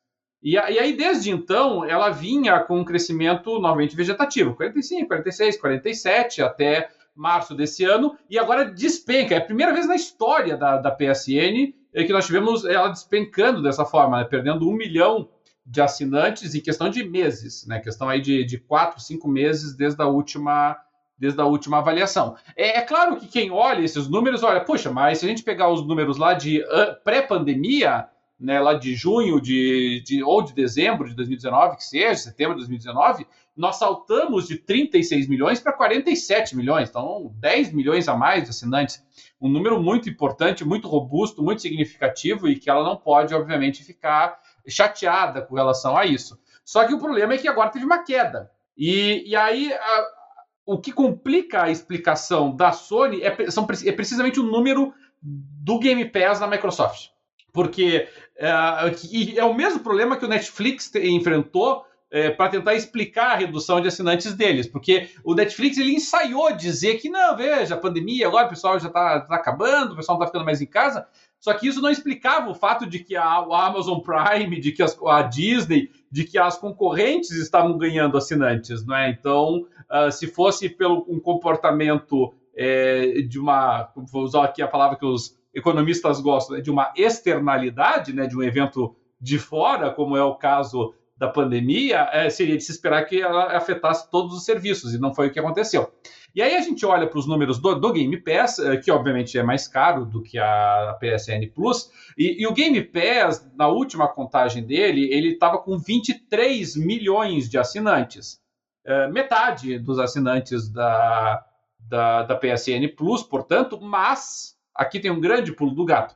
E, aí, desde então, ela vinha com um crescimento novamente vegetativo, 45, 46, 47, até março desse ano, e agora despenca. É a primeira vez na história da, da PSN que nós tivemos ela despencando dessa forma, né? perdendo um milhão de assinantes em questão de meses, né? questão aí de, de quatro, cinco meses desde a última desde a última avaliação. É, é, claro que quem olha esses números, olha, puxa, mas se a gente pegar os números lá de pré-pandemia, né, lá de junho de, de, ou de dezembro de 2019, que seja, setembro de 2019, nós saltamos de 36 milhões para 47 milhões, então 10 milhões a mais de assinantes. Um número muito importante, muito robusto, muito significativo e que ela não pode, obviamente, ficar chateada com relação a isso. Só que o problema é que agora teve uma queda. E, e aí a, o que complica a explicação da Sony é, são, é precisamente o número do Game Pass na Microsoft. Porque é, é o mesmo problema que o Netflix enfrentou é, para tentar explicar a redução de assinantes deles, porque o Netflix ele ensaiou dizer que não, veja, a pandemia, agora o pessoal já está tá acabando, o pessoal não está ficando mais em casa, só que isso não explicava o fato de que a, Amazon Prime, de que as, a Disney, de que as concorrentes estavam ganhando assinantes, não é? Então, uh, se fosse pelo um comportamento é, de uma, vou usar aqui a palavra que os economistas gostam, né, de uma externalidade, né, de um evento de fora, como é o caso da pandemia, é, seria de se esperar que ela afetasse todos os serviços, e não foi o que aconteceu. E aí a gente olha para os números do, do, Game Pass, é, que obviamente é mais caro do que a PSN Plus, e, e o Game Pass, na última contagem dele, ele estava com 23 milhões de assinantes. É, metade dos assinantes da, da, da PSN Plus, portanto, mas aqui tem um grande pulo do gato.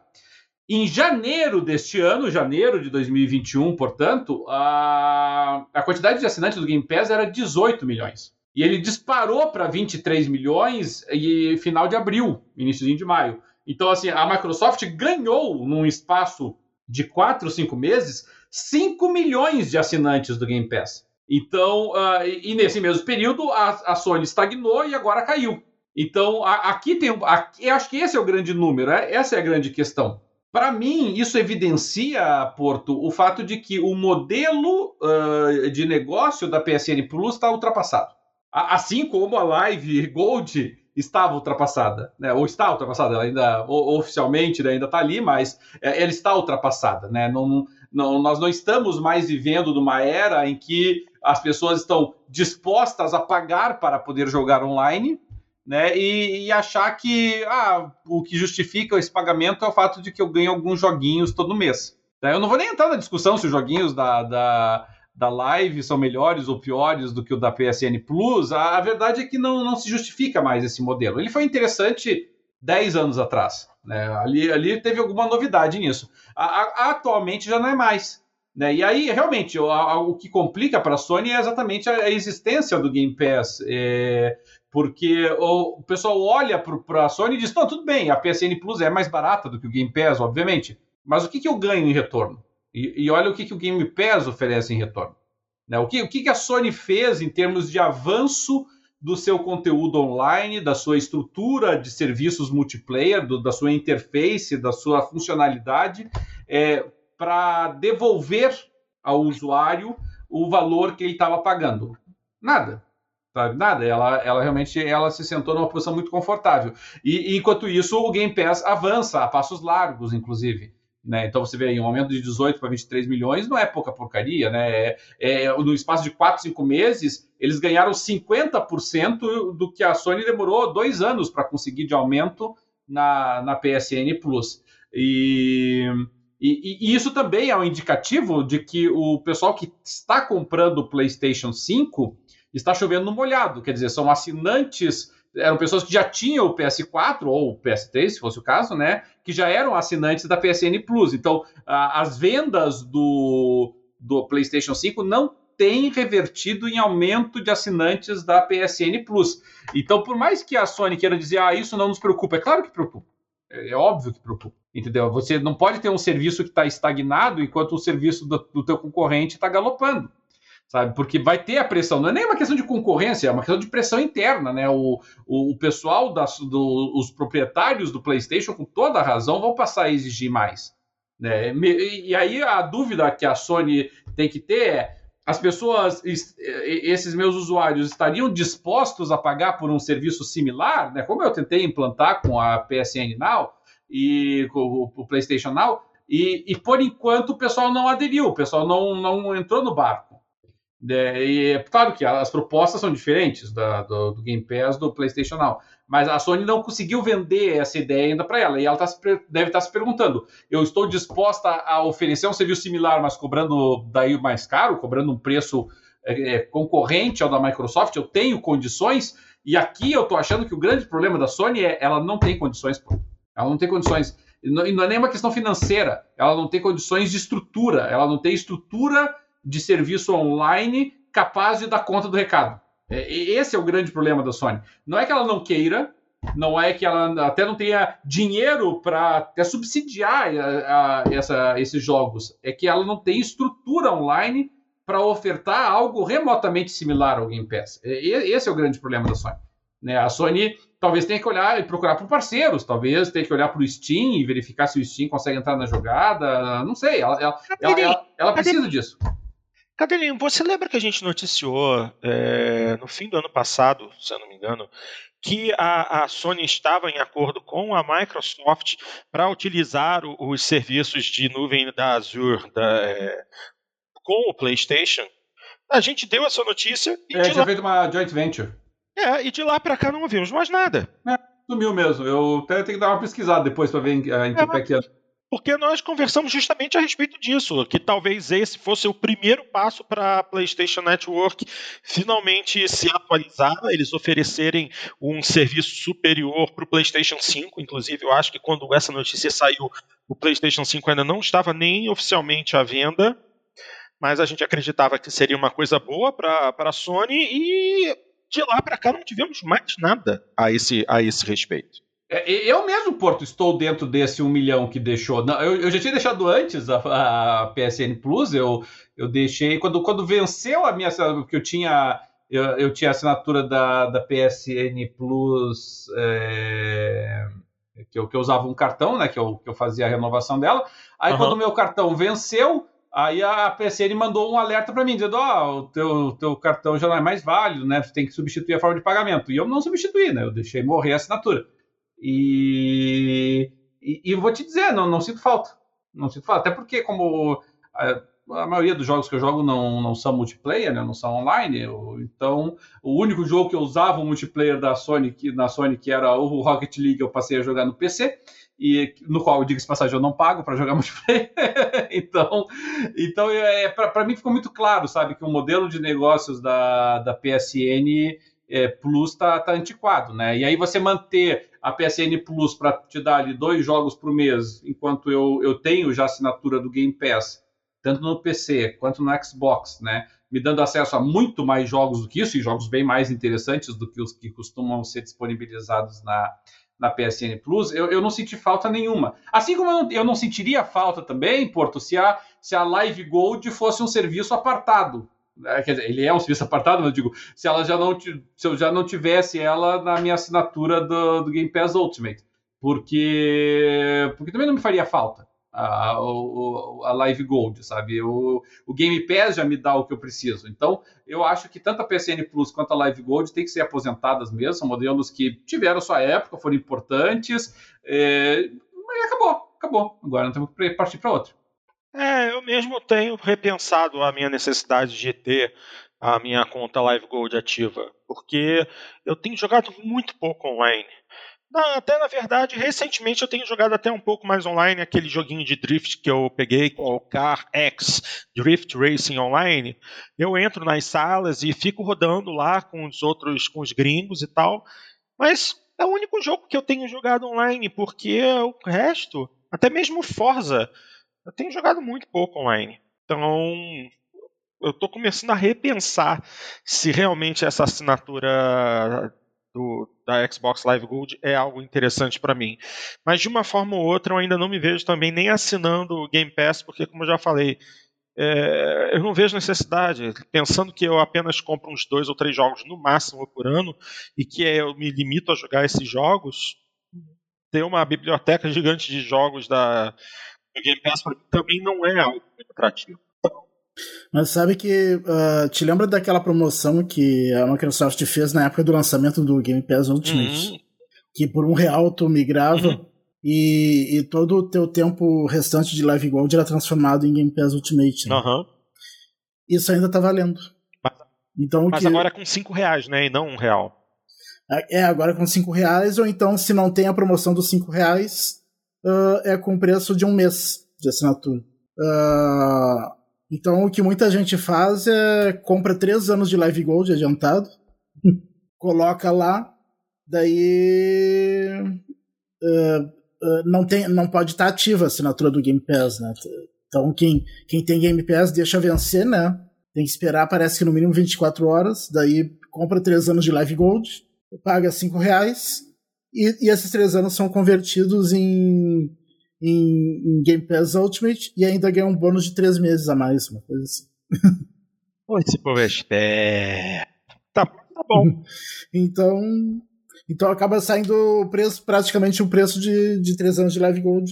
Em janeiro deste ano, janeiro de 2021, portanto, a, a quantidade de assinantes do Game Pass era 18 milhões. E ele disparou para 23 milhões em final de abril, iníciozinho de maio. Então, assim, a Microsoft ganhou num espaço de 4, 5 meses 5 milhões de assinantes do Game Pass. Então, uh, e, nesse mesmo período, a, a, Sony estagnou e agora caiu. Então, a, aqui tem. Aqui, acho que esse é o grande número, é, essa é a grande questão. Para mim, isso evidencia, Porto, o fato de que o modelo uh, de negócio da PSN Plus está ultrapassado. Assim como a Live Gold estava ultrapassada, né? ou está ultrapassada, ela ainda oficialmente né, ainda está ali, mas é, ela está ultrapassada. Né? Não, não, nós não estamos mais vivendo numa era em que as pessoas estão dispostas a pagar para poder jogar online, né? E, e, achar que ah, o que justifica esse pagamento é o fato de que eu ganho alguns joguinhos todo mês. Né? Eu não vou nem entrar na discussão se os joguinhos da, da, da Live são melhores ou piores do que o da PSN Plus. A, a verdade é que não, não se justifica mais esse modelo. Ele foi interessante 10 anos atrás. Né? Ali, ali teve alguma novidade nisso. A, a, atualmente já não é mais. Né? E aí, realmente, o, o que complica para a Sony é exatamente a, existência do Game Pass. É, porque o, pessoal olha para a Sony e diz: não, tudo bem, a PSN Plus é mais barata do que o Game Pass, obviamente, mas o que, que eu ganho em retorno? E, e olha o que, que o Game Pass oferece em retorno. Né? O, que, o que, que a Sony fez em termos de avanço do seu conteúdo online, da sua estrutura de serviços multiplayer, do, da sua interface, da sua funcionalidade, é, para devolver ao usuário o valor que ele estava pagando? Nada sabe? Nada. Ela, ela realmente ela se sentou numa posição muito confortável. E, e enquanto isso, o Game Pass avança a passos largos, inclusive. Né? Então você vê aí um aumento de 18 para 23 milhões, não é pouca porcaria, né? É, é, no espaço de 4, 5 meses, eles ganharam 50% do que a Sony demorou dois anos para conseguir de aumento na, na PSN Plus. E, e, e, isso também é um indicativo de que o pessoal que está comprando o PlayStation 5 está chovendo no molhado, quer dizer, são assinantes, eram pessoas que já tinham o PS4 ou o PS3, se fosse o caso, né, que já eram assinantes da PSN Plus. Então, a, as vendas do, do PlayStation 5 não têm revertido em aumento de assinantes da PSN Plus. Então, por mais que a Sony queira dizer, ah, isso não nos preocupa, é claro que preocupa. É, é óbvio que preocupa, entendeu? Você não pode ter um serviço que está estagnado enquanto o serviço do, do teu concorrente está galopando sabe? Porque vai ter a pressão, não é nem uma questão de concorrência, é uma questão de pressão interna, né? O, o, o pessoal, das, do, os proprietários do PlayStation, com toda a razão, vão passar a exigir mais. Né? E aí a dúvida que a Sony tem que ter é: as pessoas, esses meus usuários, estariam dispostos a pagar por um serviço similar, né? Como eu tentei implantar com a PSN Now e com o PlayStation Now, e, e por enquanto o pessoal não aderiu, o pessoal não, não entrou no barco. É, e é claro que as propostas são diferentes da, do, do, Game Pass do PlayStation Now, mas a Sony não conseguiu vender essa ideia ainda para ela e ela tá se, deve estar tá se perguntando: eu estou disposta a oferecer um serviço similar, mas cobrando daí mais caro, cobrando um preço é, é concorrente ao da Microsoft? Eu tenho condições? E aqui eu estou achando que o grande problema da Sony é ela não tem condições. Pô. Ela não tem condições. E não, e não é nem uma questão financeira. Ela não tem condições de estrutura. Ela não tem estrutura de serviço online capaz de dar conta do recado. É, esse é o grande problema da Sony. Não é que ela não queira, não é que ela até não tenha dinheiro para até subsidiar a, a, essa, esses jogos, é que ela não tem estrutura online para ofertar algo remotamente similar ao Game Pass. Esse é o grande problema da Sony. Né? A Sony talvez tenha que olhar e procurar por parceiros, talvez tenha que olhar para o Steam e verificar se o Steam consegue entrar na jogada, não sei, ela, ela, ela, ela precisa disso. Cadelinho, você lembra que a gente noticiou é, no fim do ano passado, se eu não me engano, que a, a Sony estava em acordo com a Microsoft para utilizar o, os serviços de nuvem da Azure da, é, com o PlayStation? A gente deu essa notícia e. É, tinha lá... feito uma joint venture. É, e de lá para cá não ouvimos mais nada. É, sumiu mesmo. Eu até tenho que dar uma pesquisada depois para ver em, em que pé que é porque nós conversamos justamente a respeito disso, que talvez esse fosse o primeiro passo para a PlayStation Network finalmente se atualizar, eles oferecerem um serviço superior para o PlayStation 5. Inclusive, eu acho que quando essa notícia saiu, o PlayStation 5 ainda não estava nem oficialmente à venda, mas a gente acreditava que seria uma coisa boa para a Sony e de lá para cá não tivemos mais nada a esse, a esse respeito. É, eu mesmo, Porto, estou dentro desse um milhão que deixou. Não, eu, eu já tinha deixado antes a, a, PSN Plus, eu, eu deixei. Quando, quando venceu a minha. Porque eu tinha. Eu, eu tinha assinatura da, da PSN Plus. É, que, eu, que eu usava um cartão, né? Que eu, que eu fazia a renovação dela. Aí, uhum. quando o meu cartão venceu, Aí a PSN mandou um alerta para mim, dizendo: Ó, oh, o teu, teu cartão já não é mais válido, né? Você tem que substituir a forma de pagamento. E eu não substituí, né? Eu deixei morrer a assinatura. E, e, e vou te dizer, não, não sinto falta. Não sinto falta. Até porque, como a, a, maioria dos jogos que eu jogo não, não são multiplayer, né, não são online, eu, então o único jogo que eu usava o multiplayer da Sony, que, na Sony, que era o Rocket League, eu passei a jogar no PC e no qual, diga-se passagem, eu não pago para jogar multiplayer. então, então é, para mim ficou muito claro, sabe, que o modelo de negócios da, da PSN é, Plus está tá antiquado, né? E aí você manter a PSN Plus para te dar ali dois jogos por mês, enquanto eu, eu tenho já assinatura do Game Pass, tanto no PC quanto no Xbox, né? Me dando acesso a muito mais jogos do que isso, e jogos bem mais interessantes do que os que costumam ser disponibilizados na, na PSN Plus, eu, eu não senti falta nenhuma. Assim como eu não, eu não sentiria falta também, Porto, se a, se a Live Gold fosse um serviço apartado quer dizer, ele é um serviço apartado, mas eu digo, se ela já não se eu já não tivesse ela na minha assinatura do, do Game Pass Ultimate, porque porque também não me faria falta a, a, a Live Gold, sabe? O, o Game Pass já me dá o que eu preciso. Então, eu acho que tanto a PSN Plus quanto a Live Gold tem que ser aposentadas mesmo, são modelos que tiveram sua época, foram importantes, é, mas acabou, acabou. Agora não temos que partir para outro. É, eu mesmo tenho repensado a minha necessidade de ter a minha conta Live Gold ativa, porque eu tenho jogado muito pouco online. até na verdade, recentemente eu tenho jogado até um pouco mais online aquele joguinho de drift que eu peguei com o Car X Drift Racing Online. Eu entro nas salas e fico rodando lá com os outros, com os gringos e tal. Mas é o único jogo que eu tenho jogado online, porque o resto, até mesmo Forza, eu tenho jogado muito pouco online. Então, eu estou começando a repensar se realmente essa assinatura do, da Xbox Live Gold é algo interessante para mim. Mas de uma forma ou outra, eu ainda não me vejo também nem assinando o Game Pass, porque, como eu já falei, é, eu não vejo necessidade. Pensando que eu apenas compro uns dois ou três jogos no máximo por ano e que eu me limito a jogar esses jogos, ter uma biblioteca gigante de jogos da, o Game Pass para mim também não é algo muito atrativo. Mas sabe que uh, te lembra daquela promoção que a Microsoft fez na época do lançamento do Game Pass Ultimate? Uhum. Que por um real tu migrava uhum. e, e, todo o teu tempo restante de Live Gold era transformado em Game Pass Ultimate. Né? Uhum. Isso ainda tá valendo. Então, Mas que... agora é com 5 reais, né? E não um real. É, agora com 5 reais, ou então, se não tem a promoção dos 5 reais, uh, é com preço de um mês de assinatura. Uh, então, o que muita gente faz é compra 3 anos de Live Gold adiantado, coloca lá, daí uh, não, tem, não pode estar ativa a assinatura do Game Pass, né? Então, quem, quem tem Game Pass deixa vencer, né? Tem que esperar, parece que no mínimo 24 horas, daí compra 3 anos de Live Gold, paga 5 reais, e, e esses 3 anos são convertidos em, em, em, Game Pass Ultimate e ainda ganha um bônus de 3 meses a mais, uma coisa assim. Pô, esse povo é. Tá, tá bom. então, então acaba saindo o preço, praticamente o preço de, de 3 anos de Live Gold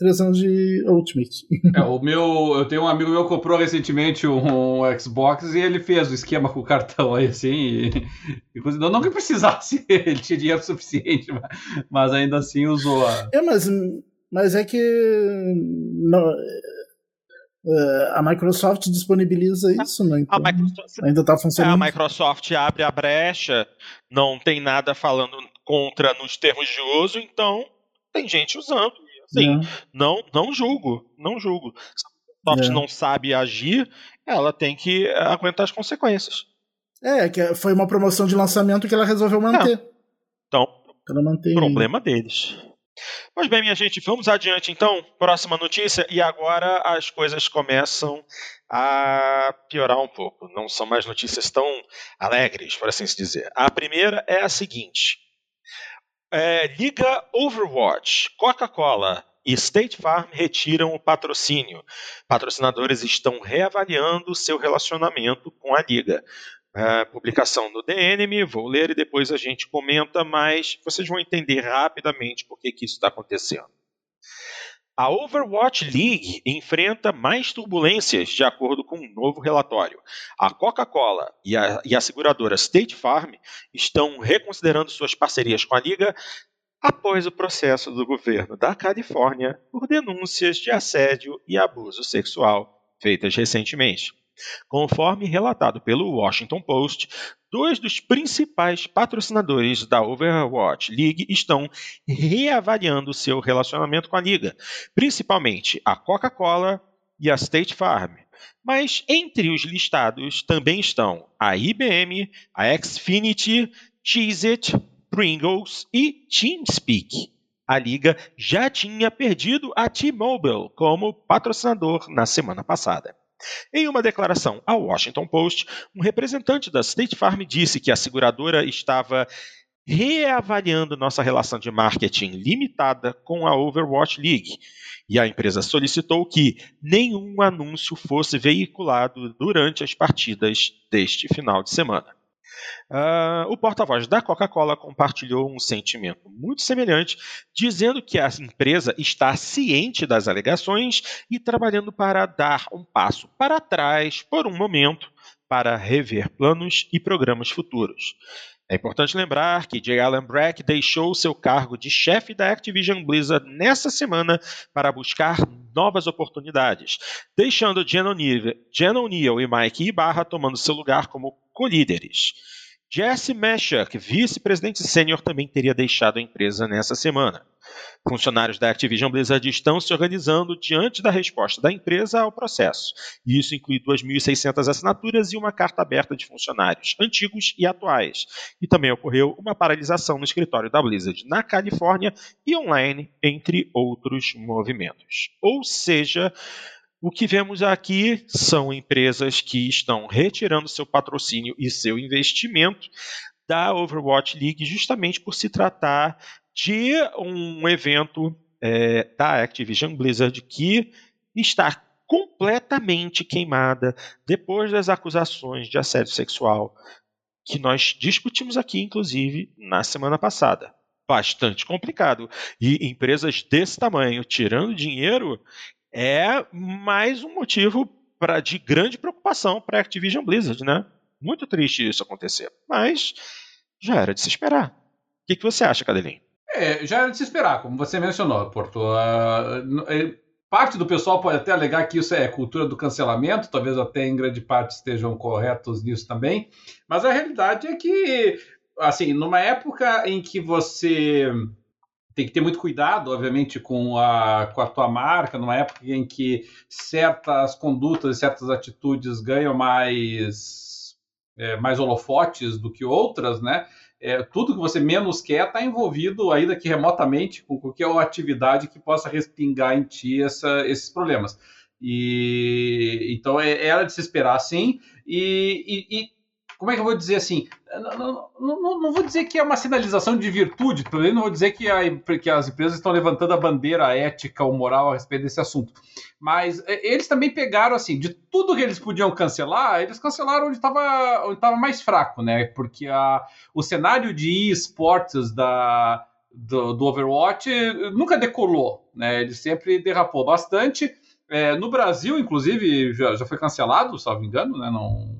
três anos de Ultimate. É, o meu, eu tenho um amigo meu que comprou recentemente um, um, Xbox e ele fez o esquema com o cartão aí, assim. E, e, não, não que precisasse, ele tinha dinheiro suficiente, mas, mas ainda assim usou a. É, mas, mas é que. Não, é, a Microsoft disponibiliza isso, né? Então, Microsoft, ainda está funcionando. É, a Microsoft abre a brecha, não tem nada falando contra nos termos de uso, então tem gente usando. Sim, não, não julgo, não julgo. Se a Microsoft não sabe agir, ela tem que aguentar as consequências. É, que foi uma promoção de lançamento que ela resolveu manter. É. Então, problema deles. Pois bem, minha gente, vamos adiante então. Próxima notícia. E agora as coisas começam a piorar um pouco. Não são mais notícias tão alegres, por assim se dizer. A primeira é a seguinte: é, Liga Overwatch, Coca-Cola e State Farm retiram o patrocínio. Patrocinadores estão reavaliando seu relacionamento com a liga. É, publicação do DNM, vou ler e depois a gente comenta, mas vocês vão entender rapidamente por que, que isso está acontecendo. A Overwatch League enfrenta mais turbulências, de acordo com um novo relatório. A Coca-Cola e a, e a seguradora State Farm estão reconsiderando suas parcerias com a liga após o processo do governo da Califórnia por denúncias de assédio e abuso sexual feitas recentemente. Conforme relatado pelo Washington Post, dois dos principais patrocinadores da Overwatch League estão reavaliando seu relacionamento com a liga, principalmente a Coca-Cola e a State Farm. Mas entre os listados também estão a IBM, a Xfinity, Cheez-It, Pringles e TeamSpeak. A liga já tinha perdido a T-Mobile como patrocinador na semana passada. Em uma declaração ao Washington Post, um representante da State Farm disse que a seguradora estava reavaliando nossa relação de marketing limitada com a Overwatch League. E a empresa solicitou que nenhum anúncio fosse veiculado durante as partidas deste final de semana. Uh, o porta-voz da Coca-Cola compartilhou um sentimento muito semelhante, dizendo que a empresa está ciente das alegações e trabalhando para dar um passo para trás por um momento para rever planos e programas futuros. É importante lembrar que J. Allen Brack deixou seu cargo de chefe da Activision Blizzard nessa semana para buscar novas oportunidades, deixando Jen O'Neill e Mike Ibarra tomando seu lugar como co-líderes. Jesse Meshach, vice-presidente sênior, também teria deixado a empresa nessa semana. Funcionários da Activision Blizzard estão se organizando diante da resposta da empresa ao processo. Isso inclui 2.600 assinaturas e uma carta aberta de funcionários antigos e atuais. E também ocorreu uma paralisação no escritório da Blizzard na Califórnia e online, entre outros movimentos. Ou seja, o que vemos aqui são empresas que estão retirando seu patrocínio e seu investimento da Overwatch League justamente por se tratar de um evento é, da Activision Blizzard que está completamente queimada depois das acusações de assédio sexual que nós discutimos aqui, inclusive, na semana passada. Bastante complicado. E empresas desse tamanho tirando dinheiro é mais um motivo pra, de grande preocupação para a Activision Blizzard, né? Muito triste isso acontecer, mas já era de se esperar. O que, que você acha, Cadelinho? É, já era de se esperar, como você mencionou, Porto. Uh, Parte do pessoal pode até alegar que isso é cultura do cancelamento, talvez até em grande parte estejam corretos nisso também, mas a realidade é que, assim, numa época em que você tem que ter muito cuidado, obviamente, com a, com a tua marca, numa época em que certas condutas, certas atitudes ganham mais, é, mais holofotes do que outras, né? é, tudo que você menos quer está envolvido, ainda que remotamente, com qualquer atividade que possa respingar em ti essa, esses problemas. E então é, era de se esperar sim. E, e, e, como é que eu vou dizer assim? Não, não, não, não, vou dizer que é uma sinalização de virtude, também não vou dizer que, a, que as empresas estão levantando a bandeira ética ou moral a respeito desse assunto. Mas é, eles também pegaram, assim, de tudo que eles podiam cancelar, eles cancelaram onde estava mais fraco, né? Porque a, o cenário de esportes da, do, do, Overwatch nunca decolou, né? Ele sempre derrapou bastante. É, no Brasil, inclusive, já, já foi cancelado, me engano, né? Não,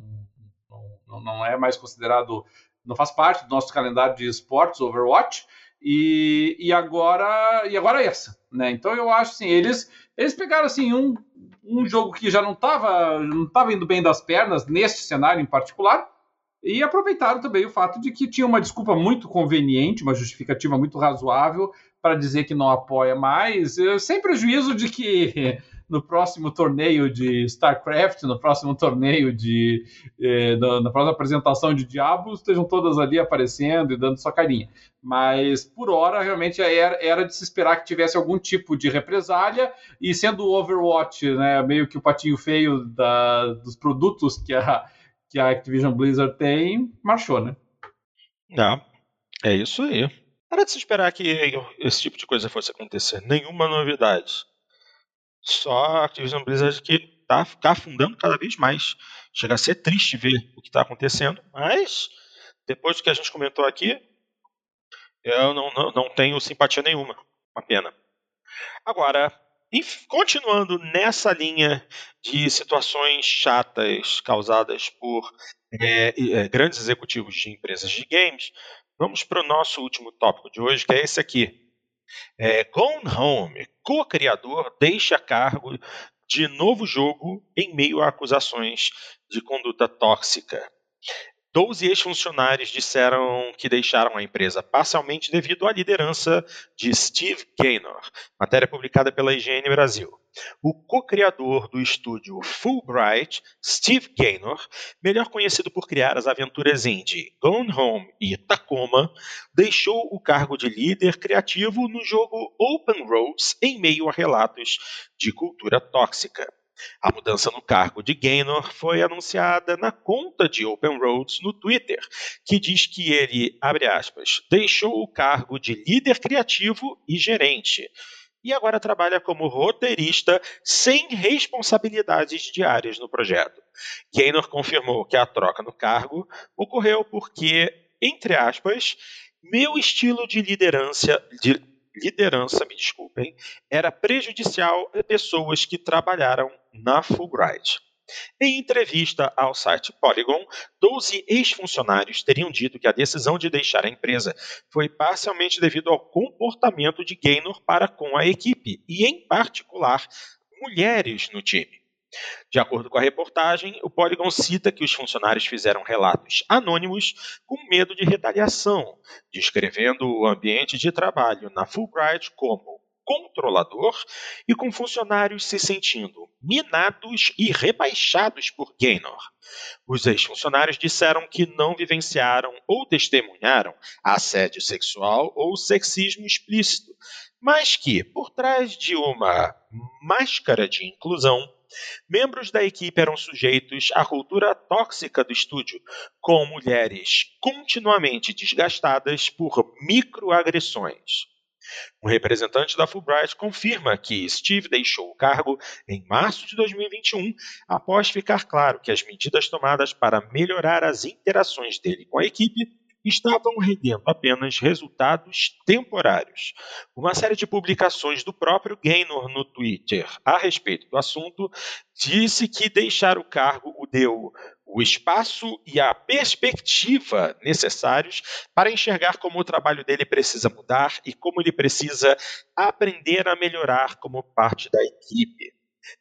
não, não é mais considerado, não faz parte do nosso calendário de esportes Overwatch. E, e agora e agora é essa, né? Então eu acho assim, eles eles pegaram assim um, um jogo que já não estava não tava indo bem das pernas neste cenário em particular e aproveitaram também o fato de que tinha uma desculpa muito conveniente, uma justificativa muito razoável para dizer que não apoia mais, sem prejuízo de que no próximo torneio de StarCraft, no próximo torneio de. Eh, na, na, próxima apresentação de Diablos, estejam todas ali aparecendo e dando sua carinha. Mas, por hora, realmente era, era de se esperar que tivesse algum tipo de represália, e sendo o Overwatch né, meio que o patinho feio da, dos produtos que a, que a Activision Blizzard tem, marchou, né? Não, é isso aí. Era de se esperar que esse tipo de coisa fosse acontecer. Nenhuma novidade. Só a Activision Blizzard que tá, tá afundando cada vez mais. Chega a ser triste ver o que está acontecendo, mas depois do que a gente comentou aqui, eu não, não, não tenho simpatia nenhuma. Uma pena. Agora, continuando nessa linha de situações chatas causadas por é, é, grandes executivos de empresas de games, vamos para o nosso último tópico de hoje, que é esse aqui. É, Gone Home, co-criador, deixa cargo de novo jogo em meio a acusações de conduta tóxica. Doze ex-funcionários disseram que deixaram a empresa parcialmente devido à liderança de Steve Gaynor, matéria publicada pela IGN Brasil. O co-criador do estúdio Fulbright, Steve Gaynor, melhor conhecido por criar as aventuras indie Gone Home e Tacoma, deixou o cargo de líder criativo no jogo Open Roads em meio a relatos de cultura tóxica. A mudança no cargo de Gaynor foi anunciada na conta de Open Roads no Twitter, que diz que ele, abre aspas, deixou o cargo de líder criativo e gerente e agora trabalha como roteirista sem responsabilidades diárias no projeto. Gaynor confirmou que a troca no cargo ocorreu porque, entre aspas, meu estilo de liderança, de liderança, me desculpem, era prejudicial a pessoas que trabalharam na Fulbright. Em entrevista ao site Polygon, 12 ex-funcionários teriam dito que a decisão de deixar a empresa foi parcialmente devido ao comportamento de Gaynor para com a equipe e, em particular, mulheres no time. De acordo com a reportagem, o Polygon cita que os funcionários fizeram relatos anônimos com medo de retaliação, descrevendo o ambiente de trabalho na Fulbright como controlador e com funcionários se sentindo minados e rebaixados por Gaynor. Os ex-funcionários disseram que não vivenciaram ou testemunharam assédio sexual ou sexismo explícito, mas que, por trás de uma máscara de inclusão, Membros da equipe eram sujeitos à cultura tóxica do estúdio, com mulheres continuamente desgastadas por microagressões. Um representante da Fulbright confirma que Steve deixou o cargo em março de 2021, após ficar claro que as medidas tomadas para melhorar as interações dele com a equipe estavam rendendo apenas resultados temporários. Uma série de publicações do próprio Gaynor no Twitter a respeito do assunto disse que deixar o cargo o deu o espaço e a perspectiva necessários para enxergar como o trabalho dele precisa mudar e como ele precisa aprender a melhorar como parte da equipe.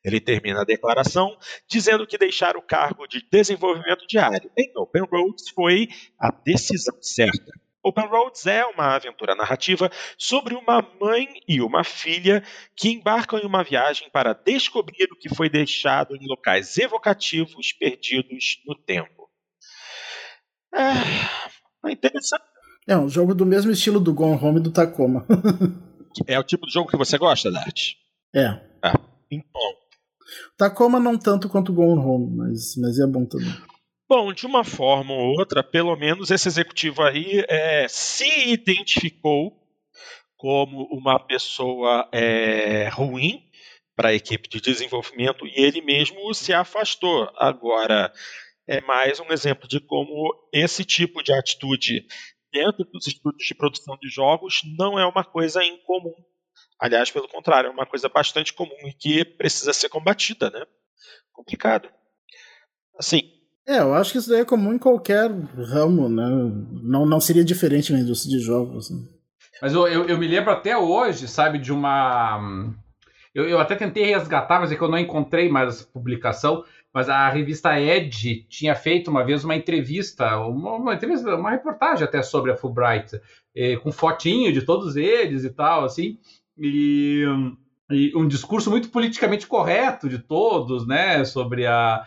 Ele termina a declaração dizendo que deixar o cargo de desenvolvimento diário em Open Roads foi a decisão certa. Open Roads é uma aventura narrativa sobre uma mãe e uma filha que embarcam em uma viagem para descobrir o que foi deixado em locais evocativos perdidos no tempo. É, é interessante. É um jogo do mesmo estilo do Gone Home e do Tacoma. é o tipo de jogo que você gosta, Dart? É. Ah, então. Tacoma não tanto quanto Gone Home, mas, mas é bom também. Bom, de uma forma ou outra, pelo menos esse executivo aí é, se identificou como uma pessoa é, ruim para a equipe de desenvolvimento e ele mesmo se afastou. Agora, é mais um exemplo de como esse tipo de atitude dentro dos estúdios de produção de jogos não é uma coisa incomum. Aliás, pelo contrário, é uma coisa bastante comum e que precisa ser combatida, né? Complicado. Assim, é, eu acho que isso daí é comum em qualquer ramo, né? Não, não seria diferente na indústria de jogos. Né? Mas eu, eu, eu, me lembro até hoje, sabe, de uma. Eu, eu até tentei resgatar, mas é que eu não encontrei mais essa publicação. Mas a revista Edge tinha feito uma vez uma entrevista, uma, uma entrevista, uma reportagem até sobre a Fulbright, eh, com fotinho de todos eles e tal, assim. E, e um discurso muito politicamente correto de todos, né? Sobre a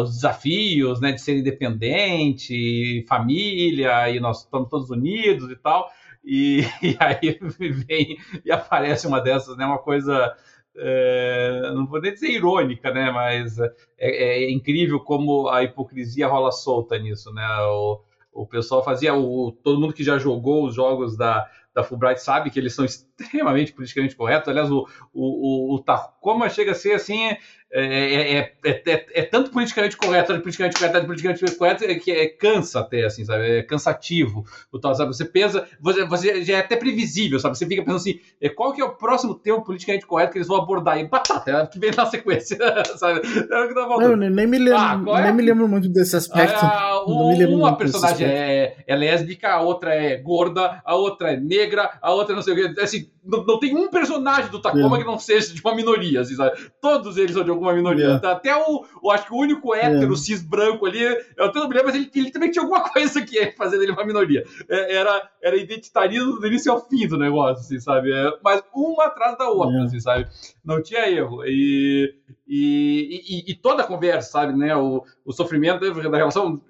os desafios né, de ser independente, família, e nós estamos todos unidos e tal. E, e aí vem e aparece uma dessas, né, uma coisa é, não vou nem dizer irônica, né? Mas é, é, incrível como a hipocrisia rola solta nisso, né? O, o pessoal fazia, o, todo mundo que já jogou os jogos da, da Fulbright sabe que eles são extremamente politicamente corretos. Aliás, o, o, o, Tacoma chega a ser assim, é, é, é, é, tanto politicamente correto, politicamente correto, politicamente correto, que é, cansa até, assim, sabe? É cansativo. O tal, sabe? Você pensa, você, você já é até previsível, sabe? Você fica pensando assim, qual que é o próximo tema politicamente correto que eles vão abordar? E batata, é que vem na sequência, sabe? É o que tá Não, nem me lembro, ah, nem me lembro muito desse aspecto. Ah, uma personagem é, é lésbica, a outra é gorda, a outra é negra, a outra não sei o que. Assim, não, não tem um personagem do Tacoma é. que não seja de uma minoria, assim, sabe? Todos eles são de alguma minoria. É. Até o, acho que o único hétero, é. cis branco ali, eu até não me lembro, mas ele, ele, também tinha alguma coisa que ia fazer dele uma minoria. É, era, era identitarismo do início ao fim do negócio, assim, sabe? É, mas uma atrás da outra, é. assim, sabe? Não tinha erro. E, e, e, e, toda a conversa, sabe, né? O, o sofrimento da relação.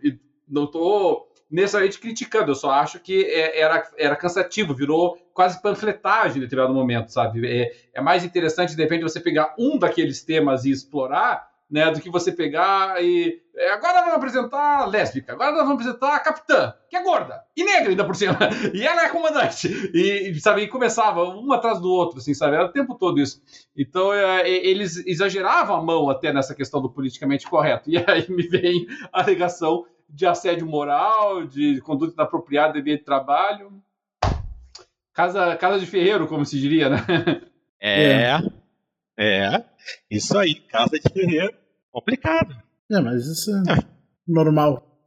Não tô necessariamente criticando, eu só acho que é, era, era cansativo, virou quase panfletagem em determinado momento, sabe? É, é mais interessante, de repente, você pegar um daqueles temas e explorar, né, do que você pegar e. É, agora vamos apresentar lésbica, agora nós vamos apresentar a capitã, que é gorda e negra ainda por cima, e ela é comandante, e, sabe, e começava um atrás do outro, assim, sabe, era o tempo todo isso. Então, é, eles exageravam a mão até nessa questão do politicamente correto, e aí me vem a alegação de assédio moral, de conduta inapropriada de ambiente de trabalho. Casa, casa de ferreiro, como se diria, né? É, é, isso aí, casa de ferreiro. Complicado. É, mas isso é, é. normal.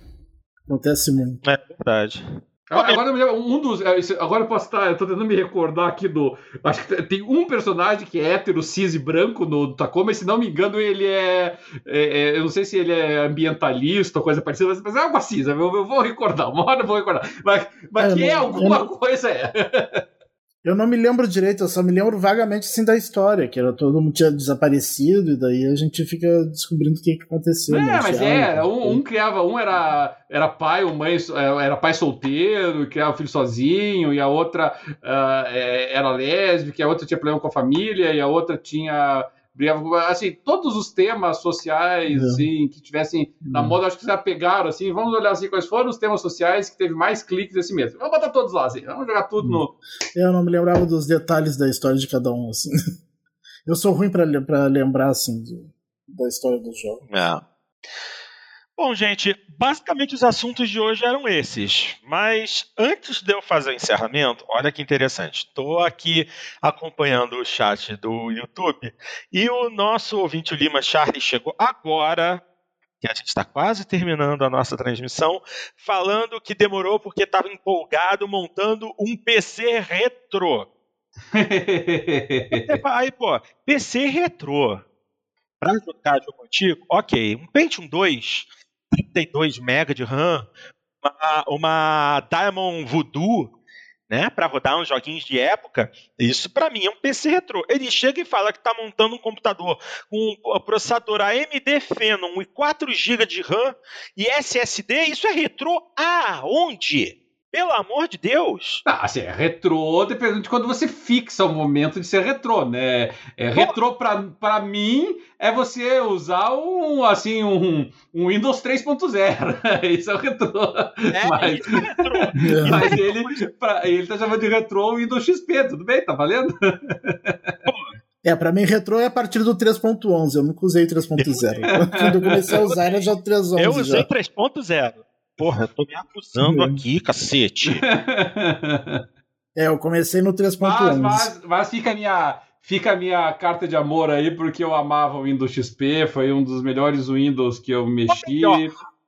Acontece muito. É verdade. Agora, um dos. É, agora eu posso estar. Eu tô tentando me recordar aqui do. Acho que tem um personagem que é hétero, cis e branco no Tacoma, e se não me engano, ele é, é, é Eu não sei se ele é ambientalista ou coisa parecida, mas é algo assim, eu, eu vou recordar, uma hora eu vou recordar. Mas, mas é, que é alguma não... coisa é. Eu não me lembro direito, eu só me lembro vagamente assim da história, que era todo mundo tinha desaparecido, e daí a gente fica descobrindo o que, que aconteceu. É, mas é, um, um, criava, um era, era pai ou mãe, é, era pai solteiro, criava filho sozinho, e a outra uh, era lésbica, e a outra tinha problema com a família, e a outra tinha assim, todos os temas sociais assim, que tivessem na moda, acho que já pegaram, assim, vamos olhar assim, quais foram os temas sociais que teve mais cliques esse mês. Vamos botar todos lá, assim, vamos jogar tudo no... Eu não me lembrava dos detalhes da história de cada um, assim. Eu sou ruim para lembrar, assim, de, da história do jogo. É. Bom, gente, basicamente os assuntos de hoje eram esses. Mas antes de eu fazer o encerramento, olha que interessante. Estou aqui acompanhando o chat do YouTube e o nosso ouvinte o Lima Charlie chegou agora. Que a gente está quase terminando a nossa transmissão, falando que demorou porque estava empolgado montando um PC retrô. Aí, pô, PC retrô. Para jogar jogo antigo, ok. Um Pentium 2 32 MB de RAM, uma, uma Diamond Voodoo, né, para rodar uns joguinhos de época, isso para mim é um PC retrô. Ele chega e fala que está montando um computador com um processador AMD Phenom e 4 GB de RAM e SSD, isso é retrô aonde? Pelo amor de Deus! Ah, assim, é retrô dependendo de quando você fixa o momento de ser retrô, né? É, retrô pra, pra mim é você usar um, assim, um, um Windows 3.0. Isso é o retrô. É, mas, isso é retrô. mas ele, pra, ele tá chamando de retrô o Windows XP, tudo bem? Tá valendo? É, pra mim, retrô é a partir do 3.11. Eu nunca usei 3.0. Quando eu comecei a usar, era já o 3.11. Eu usei 3.0. Porra, eu tô me acusando aqui, cacete. É, eu comecei no 3.11. Mas, mas, mas fica a minha fica a minha carta de amor aí, porque eu amava o Windows XP, foi um dos melhores Windows que eu mexi.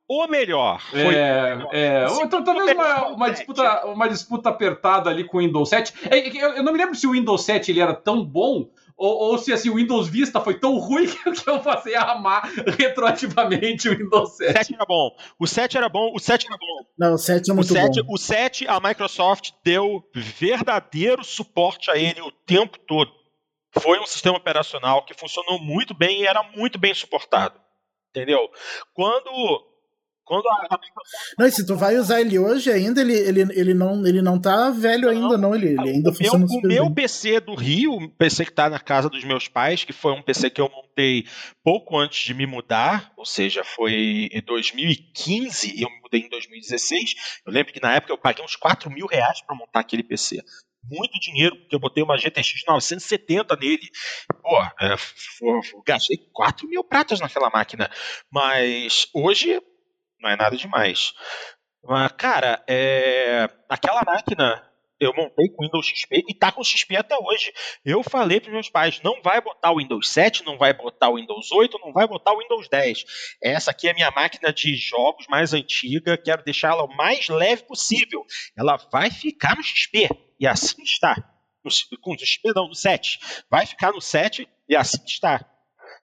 O melhor. Foi é, melhor. é. Então, talvez uma, uma, disputa, uma disputa apertada ali com o Windows 7. É, eu, eu não me lembro se o Windows 7 ele era tão bom ou, ou, se assim, o Windows Vista foi tão ruim que eu passei a amar retroativamente o Windows 7. O 7 era bom. O 7 era bom. O 7 era bom. Não, o 7 é muito o 7, bom. O 7, a Microsoft deu verdadeiro suporte a ele o tempo todo. Foi um sistema operacional que funcionou muito bem e era muito bem suportado. Entendeu? Quando quando a. Não, e se tu vai usar ele hoje ainda, ele, ele, ele, não, ele não tá velho ainda, não. Ele, ele ainda o funciona meu, O meu bem. PC do Rio, PC que tá na casa dos meus pais, que foi um PC que eu montei pouco antes de me mudar, ou seja, foi em 2015 e eu me mudei em 2016. Eu lembro que na época eu paguei uns 4 mil reais para montar aquele PC muito dinheiro, porque eu botei uma GTX 970 nele. Pô, é, gastei 4 mil pratas naquela máquina. Mas hoje não é nada demais. Mas, cara, é... aquela máquina eu montei com Windows XP e tá com XP até hoje. Eu falei para meus pais, não vai botar o Windows 7, não vai botar o Windows 8, não vai botar o Windows 10. Essa aqui é a minha máquina de jogos mais antiga, quero deixá-la o mais leve possível. Ela vai ficar no XP e assim está. No, com o XP não, no 7. Vai ficar no 7 e assim está.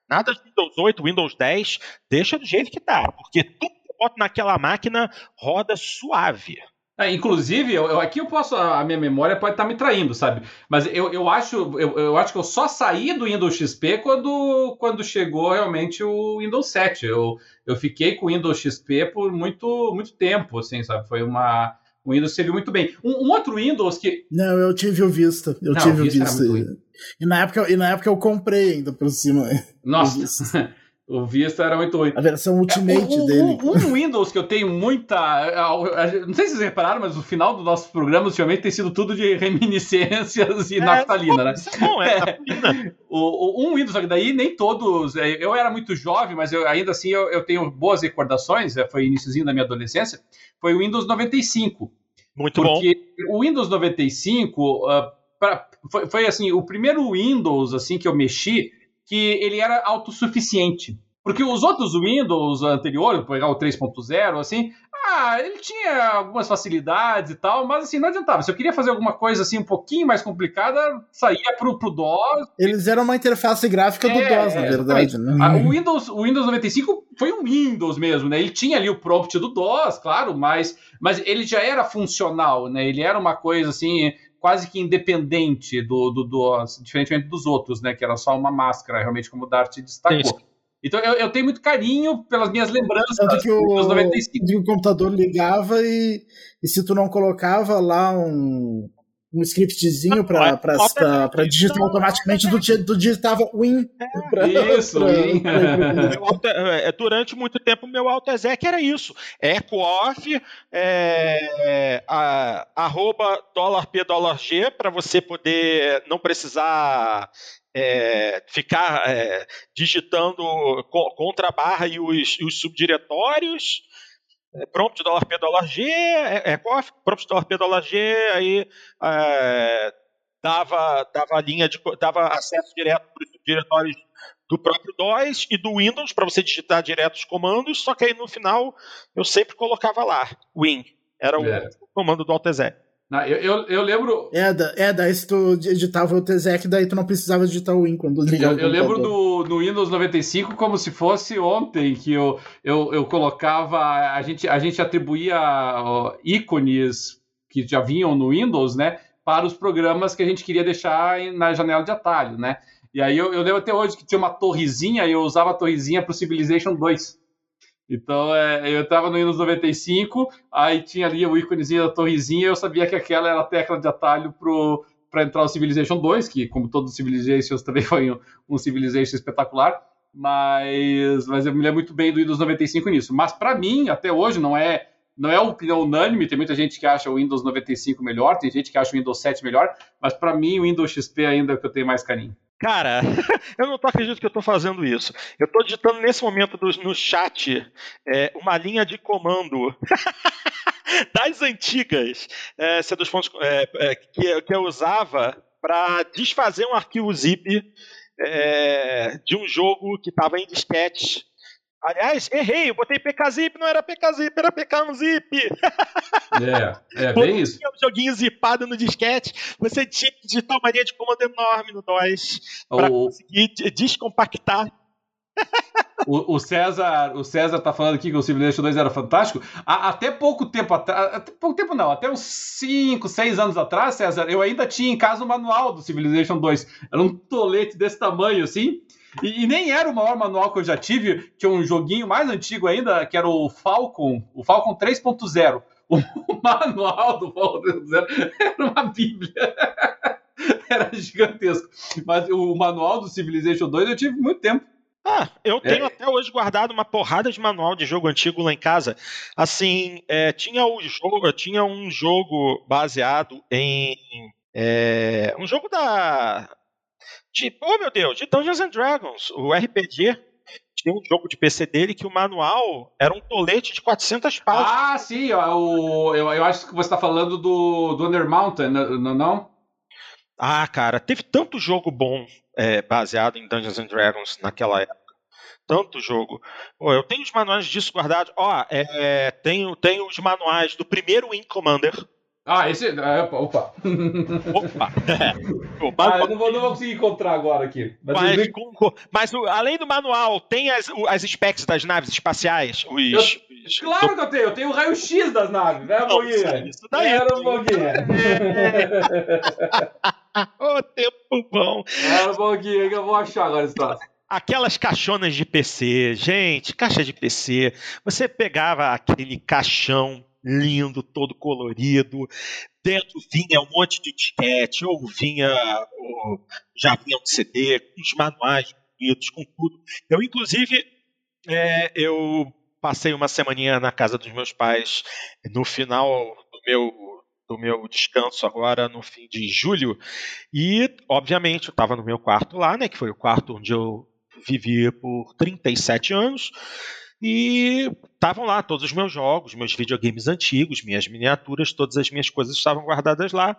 Nada de Windows 8, Windows 10, deixa do jeito que tá, porque tudo boto naquela máquina, roda suave. É, inclusive, eu, eu, aqui eu posso. A minha memória pode estar tá me traindo, sabe? Mas eu, eu, acho, eu, eu acho que eu só saí do Windows XP quando, quando chegou realmente o Windows 7. Eu, eu fiquei com o Windows XP por muito, muito tempo, assim, sabe? Foi uma. O Windows serviu muito bem. Um, um, outro Windows que. Não, eu tive o Vista. Eu Não, tive o Vista. Vista. E, na época, e na época eu comprei ainda por cima. Nossa. O Vista era muito ruim. A versão Ultimate é, um, dele. Um, um, Windows que eu tenho muita. Não sei se vocês repararam, mas o final do nosso programa ultimamente tem sido tudo de reminiscências e é, naftalina, né? Isso é bom, é, é. O, um Windows, só que daí nem todos. É, eu era muito jovem, mas eu, ainda assim eu, eu tenho boas recordações, é, foi iníciozinho da minha adolescência. Foi o Windows 95. Muito porque bom. o Windows 95 uh, pra, foi, foi assim, o primeiro Windows assim que eu mexi que ele era autossuficiente. Porque os outros Windows anteriores, pegar o 3.0, assim, ah, ele tinha algumas facilidades e tal, mas assim, não adiantava. Se eu queria fazer alguma coisa assim um pouquinho mais complicada, saía pro, pro DOS. Eles eram uma interface gráfica do é, DOS, na verdade. Né? Ah, o, Windows, o Windows 95 foi um Windows mesmo, né? Ele tinha ali o prompt do DOS, claro, mas, mas ele já era funcional, né? Ele era uma coisa assim, quase que independente do, do, do, diferentemente dos outros, né? Que era só uma máscara, realmente, como o Dart destacou. Sim. Então eu, eu, tenho muito carinho pelas minhas lembranças Tanto que o, dos 95. Que o computador ligava e, e se tu não colocava lá um, um scriptzinho para digitar automaticamente, do tu digitava Win. É, pra, isso, pra, Win. Pra, é, durante muito tempo, meu AutoExec era isso. Eco off, é, a, arroba dólar P dólar G, para você poder não precisar é, ficar é, digitando contra a barra e os, os subdiretórios. É, prompt dólar P dólar G, é, é prompt dólar P dólar G, aí é, dava, dava linha de dava acesso direto para os diretórios do próprio DOS e do Windows para você digitar direto os comandos, só que aí no final eu sempre colocava lá, Win, era o é. comando do AltZ. Eu, eu, eu, lembro. É, da, é, daí se tu editava o TZEC, daí tu não precisava digitar o Win quando ligava. Eu, eu lembro do, no Windows 95 como se fosse ontem, que eu, eu, eu colocava. A gente, a gente atribuía ó, ícones que já vinham no Windows, né? Para os programas que a gente queria deixar na janela de atalho, né? E aí eu, eu lembro até hoje que tinha uma torrezinha e eu usava a torrezinha para o Civilization 2. Então, é, eu estava no Windows 95, aí tinha ali o íconezinho da torrezinha, eu sabia que aquela era a tecla de atalho para entrar o Civilization 2, que, como todos os Civilizations, também foi um, um Civilization espetacular. Mas, mas eu me lembro muito bem do Windows 95 nisso. Mas, para mim, até hoje, não é não é opinião unânime, tem muita gente que acha o Windows 95 melhor, tem gente que acha o Windows 7 melhor, mas para mim o Windows XP ainda é o que eu tenho mais carinho. Cara, eu não tô acreditando que eu estou fazendo isso. Eu estou digitando nesse momento do, no chat é, uma linha de comando das antigas é, C2 é, é, que, que eu usava para desfazer um arquivo zip é, de um jogo que estava em disquete Aliás, errei, eu botei PKZip, não era PKZip, era PK no zip. É, é bem isso. Tinha um joguinho zipado no disquete, você tinha que digitar uma linha de comando enorme no DOS para o... conseguir descompactar. O, o, César, o César tá falando aqui que o Civilization 2 era fantástico. até pouco tempo atrás, até pouco tempo não, até uns 5, 6 anos atrás, César, eu ainda tinha em casa o manual do Civilization 2. Era um tolete desse tamanho assim. E, e, nem era o maior manual que eu já tive, tinha um joguinho mais antigo ainda, que era o Falcon, o Falcon 3.0. O manual do Falcon 3.0 era uma bíblia. era gigantesco. Mas o manual do Civilization 2 eu tive muito tempo. Ah, eu tenho é. até hoje guardado uma porrada de manual de jogo antigo lá em casa. Assim, é, tinha o jogo, tinha um jogo baseado em é, um jogo da de, oh meu Deus, de Dungeons and Dragons, o RPG. Tinha um jogo de PC dele que o manual era um tolete de 400 páginas. Ah, sim, o, eu, eu acho que você está falando do, do Under Mountain, não, não? Ah, cara, teve tanto jogo bom é, baseado em Dungeons and Dragons naquela época. Tanto jogo. Pô, eu tenho os manuais disso guardados. Ó, é, tenho, tenho os manuais do primeiro Wing Commander ah, esse. É, opa, opa. Opa! opa. Ah, eu não vou, não vou conseguir encontrar agora aqui. Mas, mas, com, mas além do manual, tem as, as specs das naves espaciais? Os, eu, os... Claro que eu tenho, eu tenho o raio-x das naves, né, Boguinha? Isso daí. Era o Boguinha. Ô, oh, tempo bom. Era o Boguinha que eu vou achar agora esse troço aquelas caixonas de PC, gente, caixa de PC. Você pegava aquele caixão lindo, todo colorido. Dentro vinha um monte de disquete, ou vinha, ou já vinha um CD, com os manuais bonitos, com tudo. Eu, inclusive, é, eu passei uma semaninha na casa dos meus pais no final do meu do meu descanso agora no fim de julho e obviamente eu estava no meu quarto lá, né, que foi o quarto onde eu vivi por 37 anos e estavam lá todos os meus jogos, meus videogames antigos, minhas miniaturas, todas as minhas coisas estavam guardadas lá.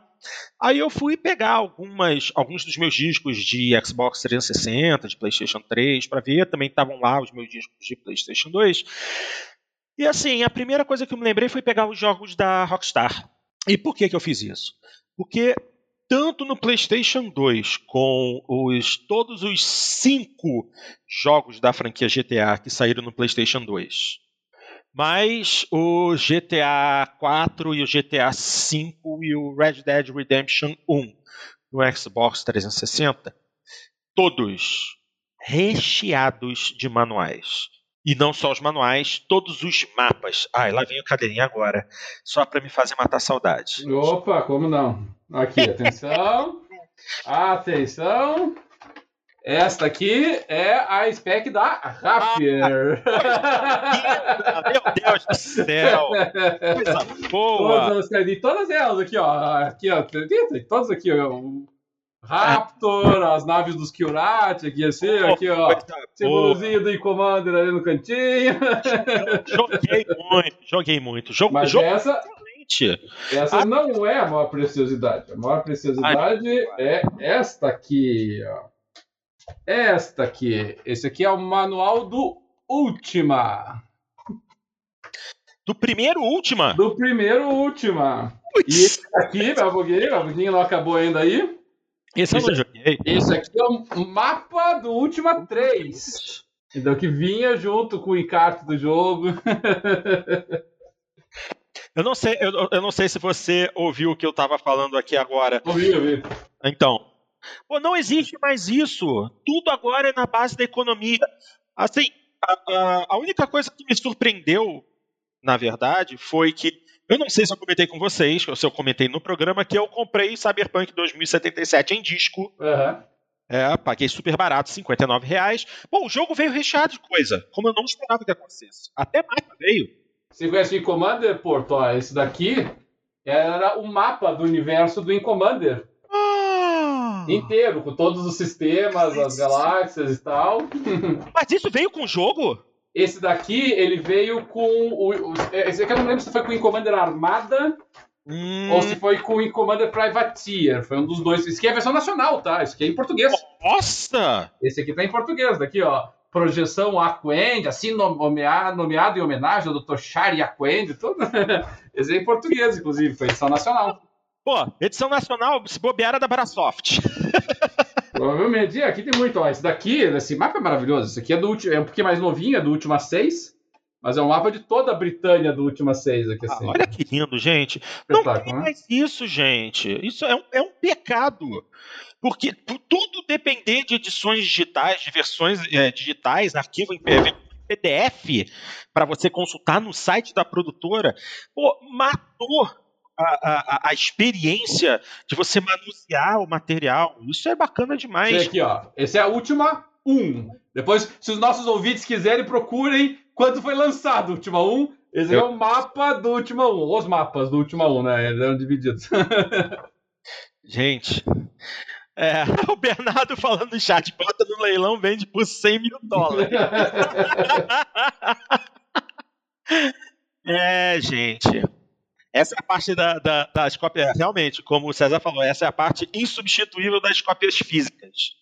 Aí eu fui pegar algumas, alguns dos meus discos de Xbox 360, de PlayStation 3 para ver, também estavam lá os meus discos de PlayStation 2. E assim, a primeira coisa que eu me lembrei foi pegar os jogos da Rockstar. E por que, que eu fiz isso? Porque tanto no PlayStation 2 com os todos os cinco jogos da franquia GTA que saíram no PlayStation 2, mais o GTA 4 e o GTA 5 e o Red Dead Redemption 1 no Xbox 360, todos recheados de manuais. E não só os manuais, todos os mapas. Ai, lá vem o cadeirinho agora. Só para me fazer matar saudade. Opa, como não? Aqui, atenção. atenção. Esta aqui é a spec da Rapier. Ah, meu Deus do céu! Coisa boa! Todas, todas elas aqui, ó. Aqui, ó. Todas aqui, ó. Raptor, as naves dos Kyurati, aqui assim, aqui, ó. Símbolozinho do Commander ali no cantinho. Joguei muito, joguei muito. Jogo, Mas jogo essa, essa ah, não é a maior preciosidade. A maior preciosidade é esta aqui, ó. Esta aqui. Esse aqui é o manual do Ultima. Do primeiro Ultima? Do primeiro Ultima. E esse aqui, meu buguinho, meu buguinho não acabou ainda aí. Esse, esse eu não joguei. Esse aqui é o mapa do Ultima 3. Então, que vinha junto com o encarte do jogo. eu não sei, eu, eu, não sei se você ouviu o que eu estava falando aqui agora. Ouvi, ouvi. Então, pô, não existe mais isso. Tudo agora é na base da economia. Assim, a, a, a única coisa que me surpreendeu, na verdade, foi que eu não sei se eu comentei com vocês, ou se eu comentei no programa, que eu comprei Cyberpunk 2077 em disco. Uhum. É, paguei super barato, 59 reais. Bom, o jogo veio recheado de coisa, como eu não esperava que acontecesse. Até mais veio. Você conhece o Commander, Porto? Ó, esse daqui era o mapa do universo do Commander. Ah. Inteiro, com todos os sistemas, as galáxias e tal. Mas isso veio com o jogo? Esse daqui, ele veio com o. Esse aqui eu não lembro se foi com o Commander Armada hum. ou se foi com o Commander Privateer. Foi um dos dois. Isso aqui é a versão nacional, tá? Isso aqui é em português. Nossa! Esse aqui tá em português, daqui, ó. Projeção Aquend, assim nomeado, nomeado em homenagem ao Dr. Shari Aquend, tudo. Esse é em português, inclusive, foi edição nacional. Pô, edição nacional, se bobear, era da Brasoft. Provavelmente. E aqui tem muito, ó. Esse daqui, esse mapa é maravilhoso. Esse aqui é do último, é um pouquinho mais novinho, é do Última 6. Mas é um mapa de toda a Britânia do Última 6 aqui, assim. Ah, olha que lindo, gente. Não tem né? mais isso, gente. Isso é um, é um pecado. Porque tudo depender de edições digitais, de versões é, digitais, arquivo em PDF, para você consultar no site da produtora, pô, matou a, a, a, experiência de você manusear o material. Isso é bacana demais. Esse aqui, ó. Esse é a última 1. Depois, se os nossos ouvintes quiserem, procurem quando foi lançado o Última 1. Esse Eu... é o mapa do Última 1. Os mapas do Última 1, né? Eles eram divididos. Gente. É, o Bernardo falando no chat, bota no leilão, vende por 100 mil dólares. é, gente. Essa é a parte da, da, das cópias, realmente, como o César falou, essa é a parte insubstituível das cópias físicas.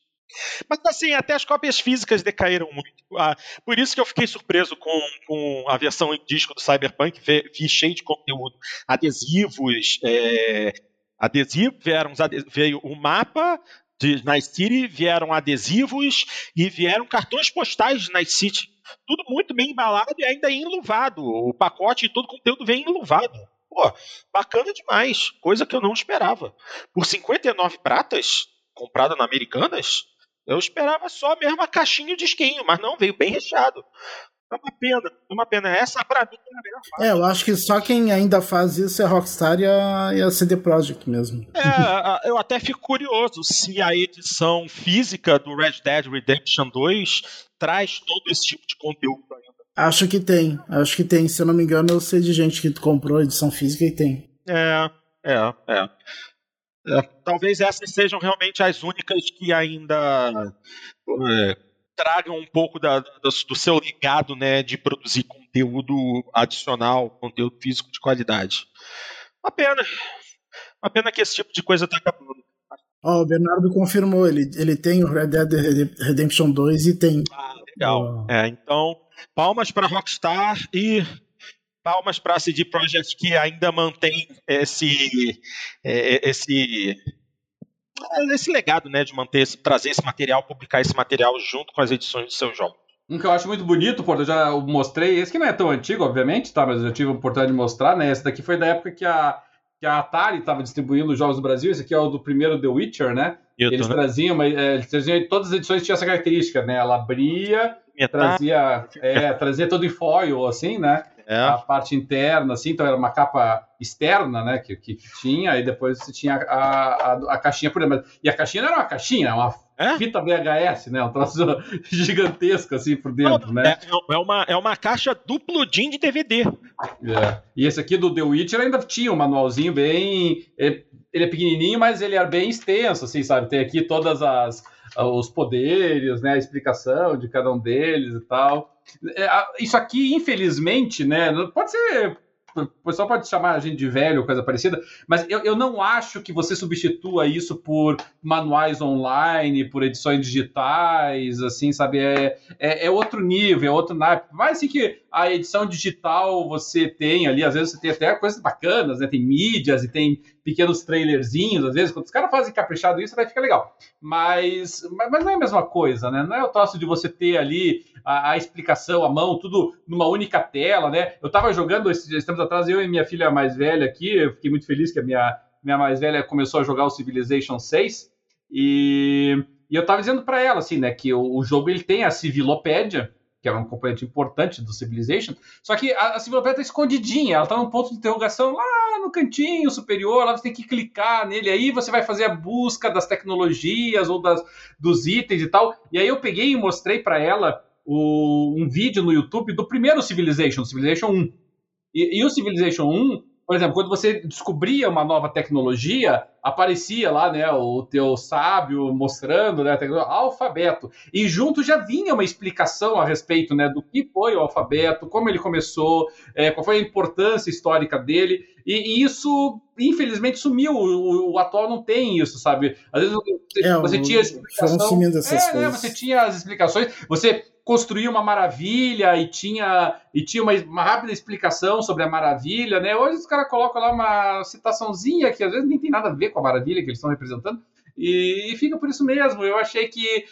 Mas assim, até as cópias físicas decaíram muito. Ah, por isso que eu fiquei surpreso com, com a versão em disco do Cyberpunk, vi cheio de conteúdo. Adesivos, é, adesivos vieram, veio o mapa de Night City, vieram adesivos e vieram cartões postais de Night City. Tudo muito bem embalado e ainda enluvado. O pacote e todo o conteúdo vem enluvado. Pô, bacana demais. Coisa que eu não esperava. Por 59 pratas, comprada na Americanas, eu esperava só mesmo a caixinha de esquinho, mas não, veio bem recheado. É uma pena, é uma pena. Essa pra mim é a melhor fase. É, eu acho que só quem ainda faz isso é Rockstar e a, e a CD Projekt mesmo. É, eu até fico curioso se a edição física do Red Dead Redemption 2 traz todo esse tipo de conteúdo ainda. Acho que tem, acho que tem. Se eu não me engano, eu sei de gente que comprou edição física e tem. É, é, é. é talvez essas sejam realmente as únicas que ainda é, tragam um pouco da, do, do, seu legado né, de produzir conteúdo adicional, conteúdo físico de qualidade. Uma pena. Uma pena que esse tipo de coisa está acabando. Ó, oh, o Bernardo confirmou, ele, ele tem o Red Dead Redemption 2 e tem. Ah, legal. Oh. É, então, palmas para Rockstar e palmas para a CD Projekt que ainda mantém esse é, esse esse legado, né, de manter trazer esse material, publicar esse material junto com as edições do seu jogo. Um que eu acho muito bonito, porque eu já mostrei, esse que não é tão antigo, obviamente, tá, mas eu já tive a oportunidade de mostrar, né? Esse daqui foi da época que a, que a Atari estava distribuindo os jogos do Brasil, esse aqui é o do primeiro The Witcher, né? Eles né? traziam, mas é, eles traziam, todas as edições tinham essa característica, né? Ela abria, trazia, é, trazia todo em foil, assim, né? É. A parte interna, assim, então era uma capa externa, né? Que, que tinha, e depois você tinha a, a, a caixinha por dentro. E a caixinha não era uma caixinha, era uma é? fita VHS, né? Um troço gigantesco assim por dentro, não, né? É, é, uma, é uma caixa duplo DIN de DVD. É. E esse aqui do The Witcher ainda tinha um manualzinho bem. Ele, ele é pequenininho, mas ele é bem extenso, assim, sabe? Tem aqui todas as os poderes, né? A explicação de cada um deles e tal. É, isso aqui, infelizmente, né? Pode ser o pessoal pode chamar a gente de velho, coisa parecida, mas eu, eu não acho que você substitua isso por manuais online, por edições digitais, assim, sabe? É, é, é outro nível, é outro naipe. Mas assim que a edição digital você tem ali, às vezes você tem até coisas bacanas, né? Tem mídias e tem pequenos trailerzinhos, às vezes, quando os caras fazem caprichado isso, vai ficar legal. Mas, mas não é a mesma coisa, né? Não é o troço de você ter ali a, a, explicação, a mão, tudo numa única tela, né? Eu tava jogando esses atrás, eu e minha filha mais velha aqui, eu fiquei muito feliz que a minha, minha mais velha começou a jogar o Civilization 6 e, e eu tava dizendo para ela, assim, né, que o, o jogo ele tem a civilopédia, que é um componente importante do Civilization, só que a, a Civilopédia tá escondidinha, ela tá num ponto de interrogação lá no cantinho superior, lá você tem que clicar nele, aí você vai fazer a busca das tecnologias ou das, dos itens e tal, e aí eu peguei e mostrei para ela o, um vídeo no YouTube do primeiro Civilization, Civilization 1. E, e, o Civilization 1, por exemplo, quando você descobria uma nova tecnologia, aparecia lá, né, o teu sábio mostrando, né, alfabeto. E junto já vinha uma explicação a respeito, né, do que foi o alfabeto, como ele começou, é, qual foi a importância histórica dele. E, e isso, infelizmente, sumiu. O, o, atual não tem isso, sabe? Às vezes você, é, você tinha explicação. É, né, você tinha as explicações. Você construía uma maravilha e tinha, e tinha uma, uma, rápida explicação sobre a maravilha, né? Hoje os caras colocam lá uma citaçãozinha que às vezes nem tem nada a ver com a maravilha que eles estão representando. E, e, fica por isso mesmo. Eu achei que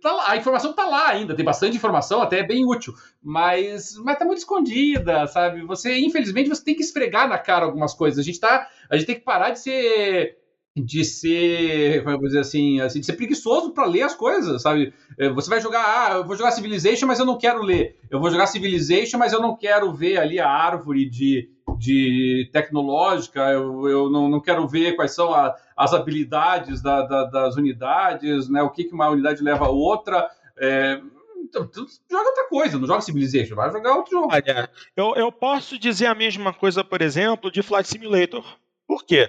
tá lá, a informação tá lá ainda, tem bastante informação, até é bem útil, mas mas tá muito escondida, sabe? Você, infelizmente, você tem que esfregar na cara algumas coisas. A gente tá, a gente tem que parar de ser de ser, como vou dizer assim, assim de ser preguiçoso para ler as coisas, sabe? É, você vai jogar, ah, eu vou jogar Civilization, mas eu não quero ler. Eu vou jogar Civilization, mas eu não quero ver ali a árvore de, de tecnológica, eu, eu não, não quero ver quais são a, as habilidades da, da, das unidades, né? O que, que uma unidade leva a outra. É, então, joga outra coisa, não joga Civilization, vai jogar outro jogo. Olha, eu, eu posso dizer a mesma coisa, por exemplo, de Flight Simulator. Por quê?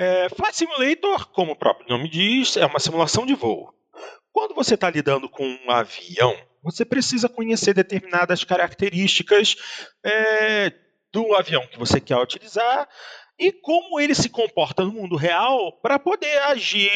É, Flight Simulator, como o próprio nome diz, é uma simulação de voo. Quando você está lidando com um avião, você precisa conhecer determinadas características é, do avião que você quer utilizar e como ele se comporta no mundo real para poder agir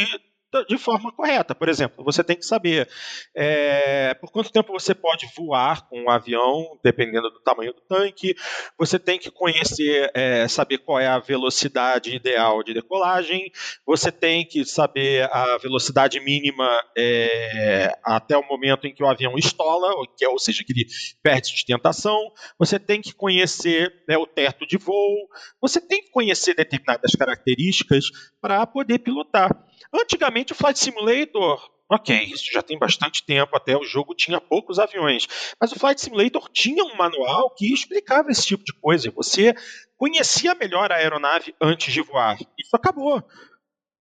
de forma correta. Por exemplo, você tem que saber é, por quanto tempo você pode voar com um avião, dependendo do tamanho do tanque. Você tem que conhecer, é, saber qual é a velocidade ideal de decolagem. Você tem que saber a velocidade mínima é, até o momento em que o avião estola, que é, ou seja, que ele perde sustentação. Você tem que conhecer né, o teto de voo. Você tem que conhecer determinadas características para poder pilotar. Antigamente o Flight Simulator, ok, isso já tem bastante tempo, até o jogo tinha poucos aviões, mas o Flight Simulator tinha um manual que explicava esse tipo de coisa, você conhecia melhor a aeronave antes de voar. Isso acabou.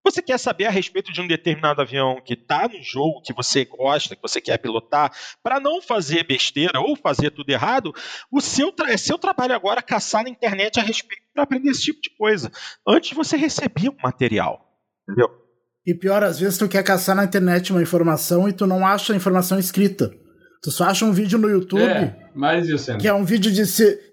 Você quer saber a respeito de um determinado avião que está no jogo, que você gosta, que você quer pilotar, para não fazer besteira ou fazer tudo errado, o seu é seu trabalho agora caçar na internet a respeito para aprender esse tipo de coisa. Antes você recebia um material, entendeu? E pior, às vezes tu quer caçar na internet uma informação e tu não acha a informação escrita. Tu só acha um vídeo no YouTube. É, mais isso, né? Que é um vídeo de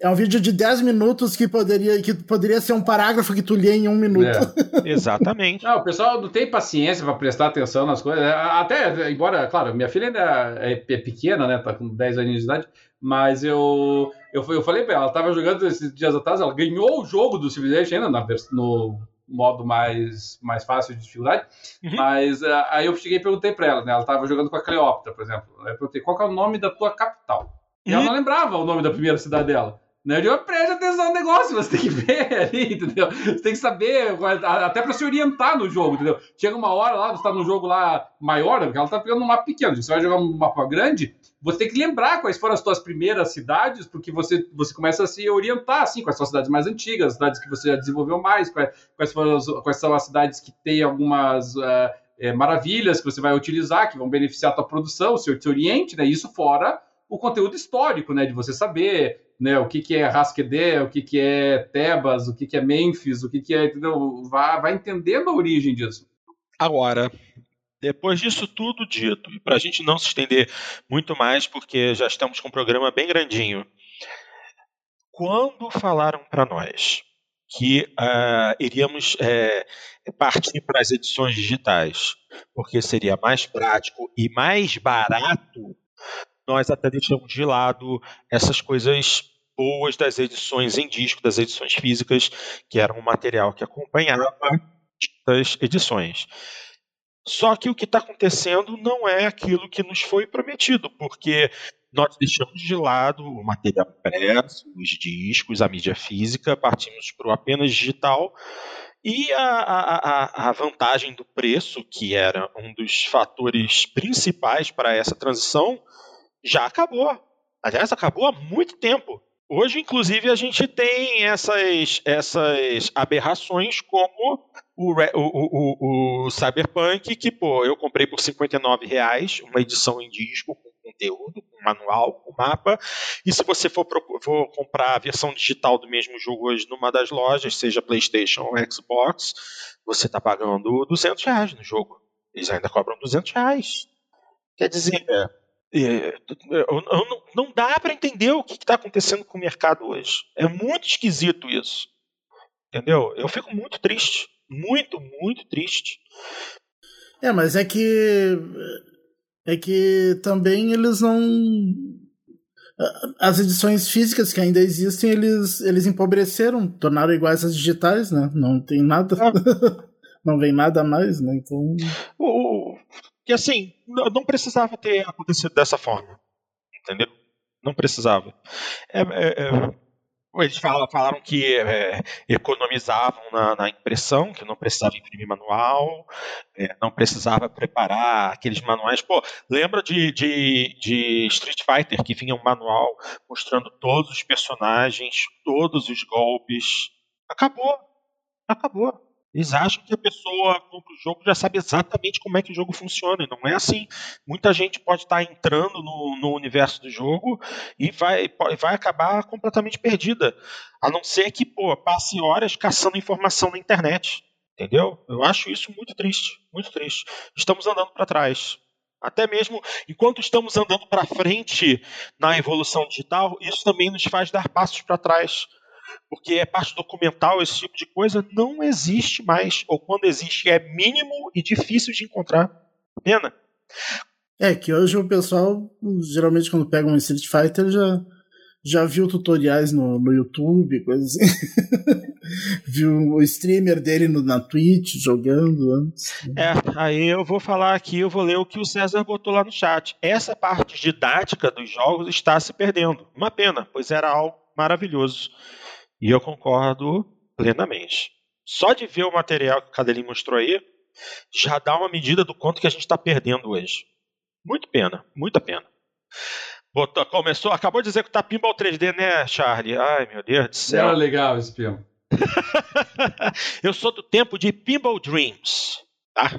é um vídeo de 10 minutos que poderia, que poderia ser um parágrafo que tu lê em um minuto. É. Exatamente. Não, o pessoal não tem paciência para prestar atenção nas coisas. É, até, embora, claro, minha filha ainda é, é pequena, né? Tá com 10 anos de idade, mas eu. Eu, eu falei pra ela, ela tava jogando esses dias atrás, ela ganhou o jogo do Civilization ainda na, no, modo mais, mais fácil de dificuldade. Uhum. Mas uh, aí eu cheguei e perguntei para ela, né? Ela estava jogando com a Cleópatra, por exemplo. Aí eu perguntei qual é o nome da tua capital. E ela uhum. não lembrava o nome da primeira cidade dela. Eu digo, preste atenção no negócio, você tem que ver ali, entendeu? Você tem que saber, até para se orientar no jogo, entendeu? Chega uma hora lá, você está num jogo lá maior, ela está pegando um mapa pequeno, você vai jogar um mapa grande, você tem que lembrar quais foram as suas primeiras cidades, porque você, você começa a se orientar, assim, quais são as cidades mais antigas, as cidades que você já desenvolveu mais, quais, quais, foram as, quais são as cidades que têm algumas uh, é, maravilhas que você vai utilizar, que vão beneficiar a tua produção, o seu, seu oriente, né? Isso fora o conteúdo histórico, né? De você saber né, o que, que é Rasquedé, o que, que é Tebas, o que, que é Memphis, o que, que é. Entendeu? Vai, vai entendendo a origem disso. Agora, depois disso tudo dito, e para a gente não se estender muito mais, porque já estamos com um programa bem grandinho, quando falaram para nós que uh, iríamos é, partir para as edições digitais, porque seria mais prático e mais barato, nós até deixamos de lado essas coisas boas das edições em disco, das edições físicas, que eram um material que acompanhava das edições. Só que o que está acontecendo não é aquilo que nos foi prometido, porque nós deixamos de lado o material impresso, os discos, a mídia física, partimos para o apenas digital. E a, a, a, vantagem do preço, que era um dos fatores principais para essa transição, já acabou. Aliás, acabou há muito tempo. Hoje, inclusive, a gente tem essas, essas aberrações como o, o, o, o Cyberpunk, que, pô, eu comprei por 59 reais, uma edição em disco com conteúdo, com manual, com mapa, e se você for, for comprar a versão digital do mesmo jogo hoje numa das lojas, seja PlayStation ou Xbox, você está pagando 200 reais no jogo. Eles ainda cobram 200 reais. Quer dizer, é, não, não dá para entender o que está acontecendo com o mercado hoje. É muito esquisito isso. Entendeu? Eu fico muito triste. Muito, muito triste. É, mas é que. É que também eles não. As edições físicas que ainda existem, eles, eles empobreceram, tornaram iguais às digitais, né? Não tem nada. É. não vem nada a mais, né? Então. O, que assim, não precisava ter acontecido dessa forma. Entendeu? Não precisava. É, é, é, eles falaram que é, economizavam na, na, impressão, que não precisava imprimir manual, é, não precisava preparar aqueles manuais. Pô, lembra de, de, de, Street Fighter que vinha um manual mostrando todos os personagens, todos os golpes. Acabou. Acabou. Eles acham que a pessoa compra o jogo já sabe exatamente como é que o jogo funciona. E não é assim. Muita gente pode estar entrando no, no universo do jogo e vai, vai acabar completamente perdida. A não ser que pô, passe horas caçando informação na internet. Entendeu? Eu acho isso muito triste. Muito triste. Estamos andando para trás. Até mesmo enquanto estamos andando para frente na evolução digital, isso também nos faz dar passos para trás porque é parte documental, esse tipo de coisa, não existe mais. Ou quando existe, é mínimo e difícil de encontrar. Pena. É, que hoje o pessoal, geralmente quando pega um Street Fighter, já, já viu tutoriais no, no YouTube, coisa assim. viu o streamer dele no, na Twitch jogando antes. É, aí eu vou falar aqui, eu vou ler o que o César botou lá no chat. Essa parte didática dos jogos está se perdendo. Uma pena, pois era algo maravilhoso. E eu concordo plenamente. Só de ver o material que o Cadelinho mostrou aí, já dá uma medida do quanto que a gente está perdendo hoje. Muito pena, muita pena. Botou, começou, acabou de dizer que tá pinball 3D, né, Charlie? Ai, meu Deus do céu. Era legal esse pinball. eu sou do tempo de Pinball Dreams, tá?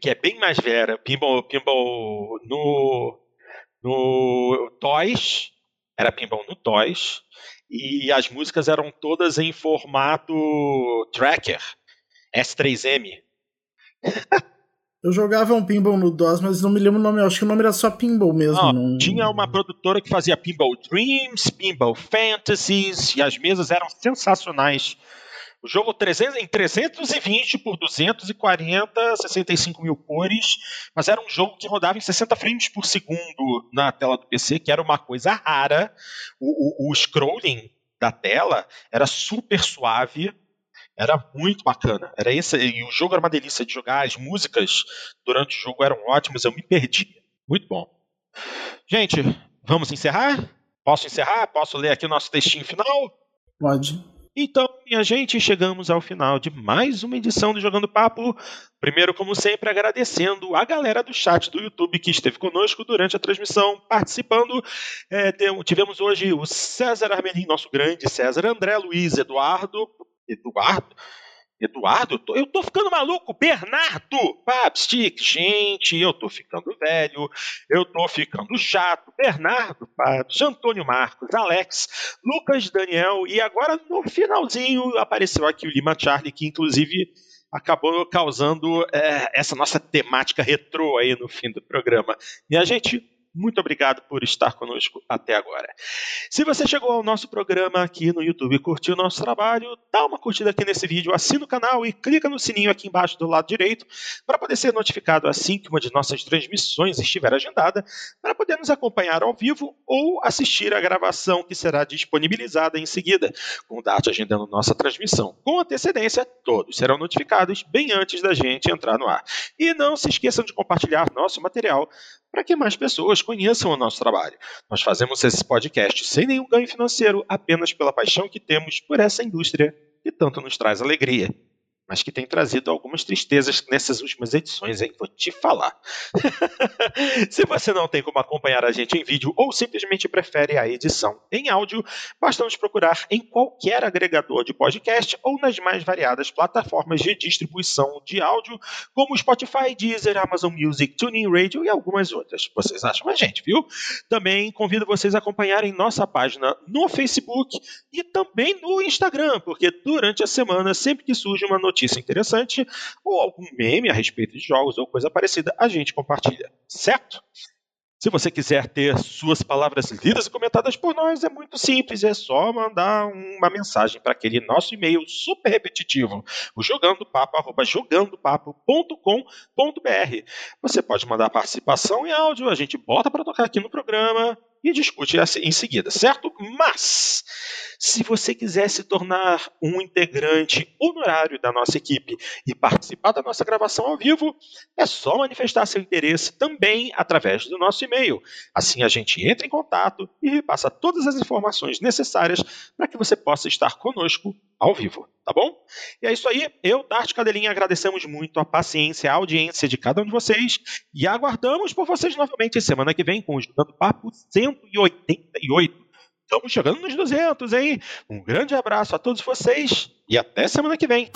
Que é bem mais velho. Pinball, pinball no, no Toys, era pinball no Toys, e as músicas eram todas em formato tracker, S3M. Eu jogava um pinball no DOS, mas não me lembro o nome. acho que o nome era só pinball mesmo. Não, não... Tinha uma produtora que fazia Pinball Dreams, Pinball Fantasies, e as mesas eram sensacionais. O jogo 300, em 320 por 240, 65 mil cores, mas era um jogo que rodava em 60 frames por segundo na tela do PC, que era uma coisa rara. O, o, o scrolling da tela era super suave, era muito bacana. Era esse, e o jogo era uma delícia de jogar, as músicas durante o jogo eram ótimas, eu me perdi. Muito bom. Gente, vamos encerrar? Posso encerrar? Posso ler aqui o nosso textinho final? Pode. Então, minha gente, chegamos ao final de mais uma edição do Jogando Papo. Primeiro, como sempre, agradecendo a galera do chat do YouTube que esteve conosco durante a transmissão, participando. É, tivemos hoje o César Armelin, nosso grande César, André Luiz, Eduardo. Eduardo? Eduardo, eu tô, ficando maluco. Bernardo, Papstick, gente, eu tô ficando velho, eu tô ficando chato. Bernardo, Paps, Antônio Marcos, Alex, Lucas Daniel e agora no finalzinho apareceu aqui o Lima Charlie, que inclusive acabou causando é, essa nossa temática retrô aí no fim do programa. E a gente muito obrigado por estar conosco até agora. Se você chegou ao nosso programa aqui no YouTube e curtiu o nosso trabalho, dá uma curtida aqui nesse vídeo, assina o canal e clica no sininho aqui embaixo do lado direito para poder ser notificado assim que uma de nossas transmissões estiver agendada, para poder nos acompanhar ao vivo ou assistir a gravação que será disponibilizada em seguida, com o Dart agendando nossa transmissão. Com antecedência, todos serão notificados bem antes da gente entrar no ar. E não se esqueçam de compartilhar nosso material para que mais pessoas conheçam o nosso trabalho. Nós fazemos esse podcast sem nenhum ganho financeiro, apenas pela paixão que temos por essa indústria que tanto nos traz alegria mas que tem trazido algumas tristezas nessas últimas edições, hein? Vou te falar. Se você não tem como acompanhar a gente em vídeo ou simplesmente prefere a edição em áudio, basta nos procurar em qualquer agregador de podcast ou nas mais variadas plataformas de distribuição de áudio, como Spotify, Deezer, Amazon Music, TuneIn Radio e algumas outras. Vocês acham a gente, viu? Também convido vocês a acompanharem nossa página no Facebook e também no Instagram, porque durante a semana, sempre que surge uma notícia notícia interessante ou algum meme a respeito de jogos ou coisa parecida, a gente compartilha, certo? Se você quiser ter suas palavras lidas e comentadas por nós, é muito simples, é só mandar uma mensagem para aquele nosso e-mail super repetitivo, o jogandopapo@jogandopapo.com.br. Você pode mandar participação em áudio, a gente bota para tocar aqui no programa e discute em seguida, certo? Mas, se você quiser se tornar um integrante honorário da nossa equipe e participar da nossa gravação ao vivo, é só manifestar seu interesse também através do nosso e-mail. Assim a gente entra em contato e repassa todas as informações necessárias para que você possa estar conosco ao vivo, tá bom? E é isso aí. Eu, Tarte Cadelinha, agradecemos muito a paciência, a audiência de cada um de vocês e aguardamos por vocês novamente semana que vem com o Jogando Papo 188. Estamos chegando nos 200, hein? Um grande abraço a todos vocês e até semana que vem.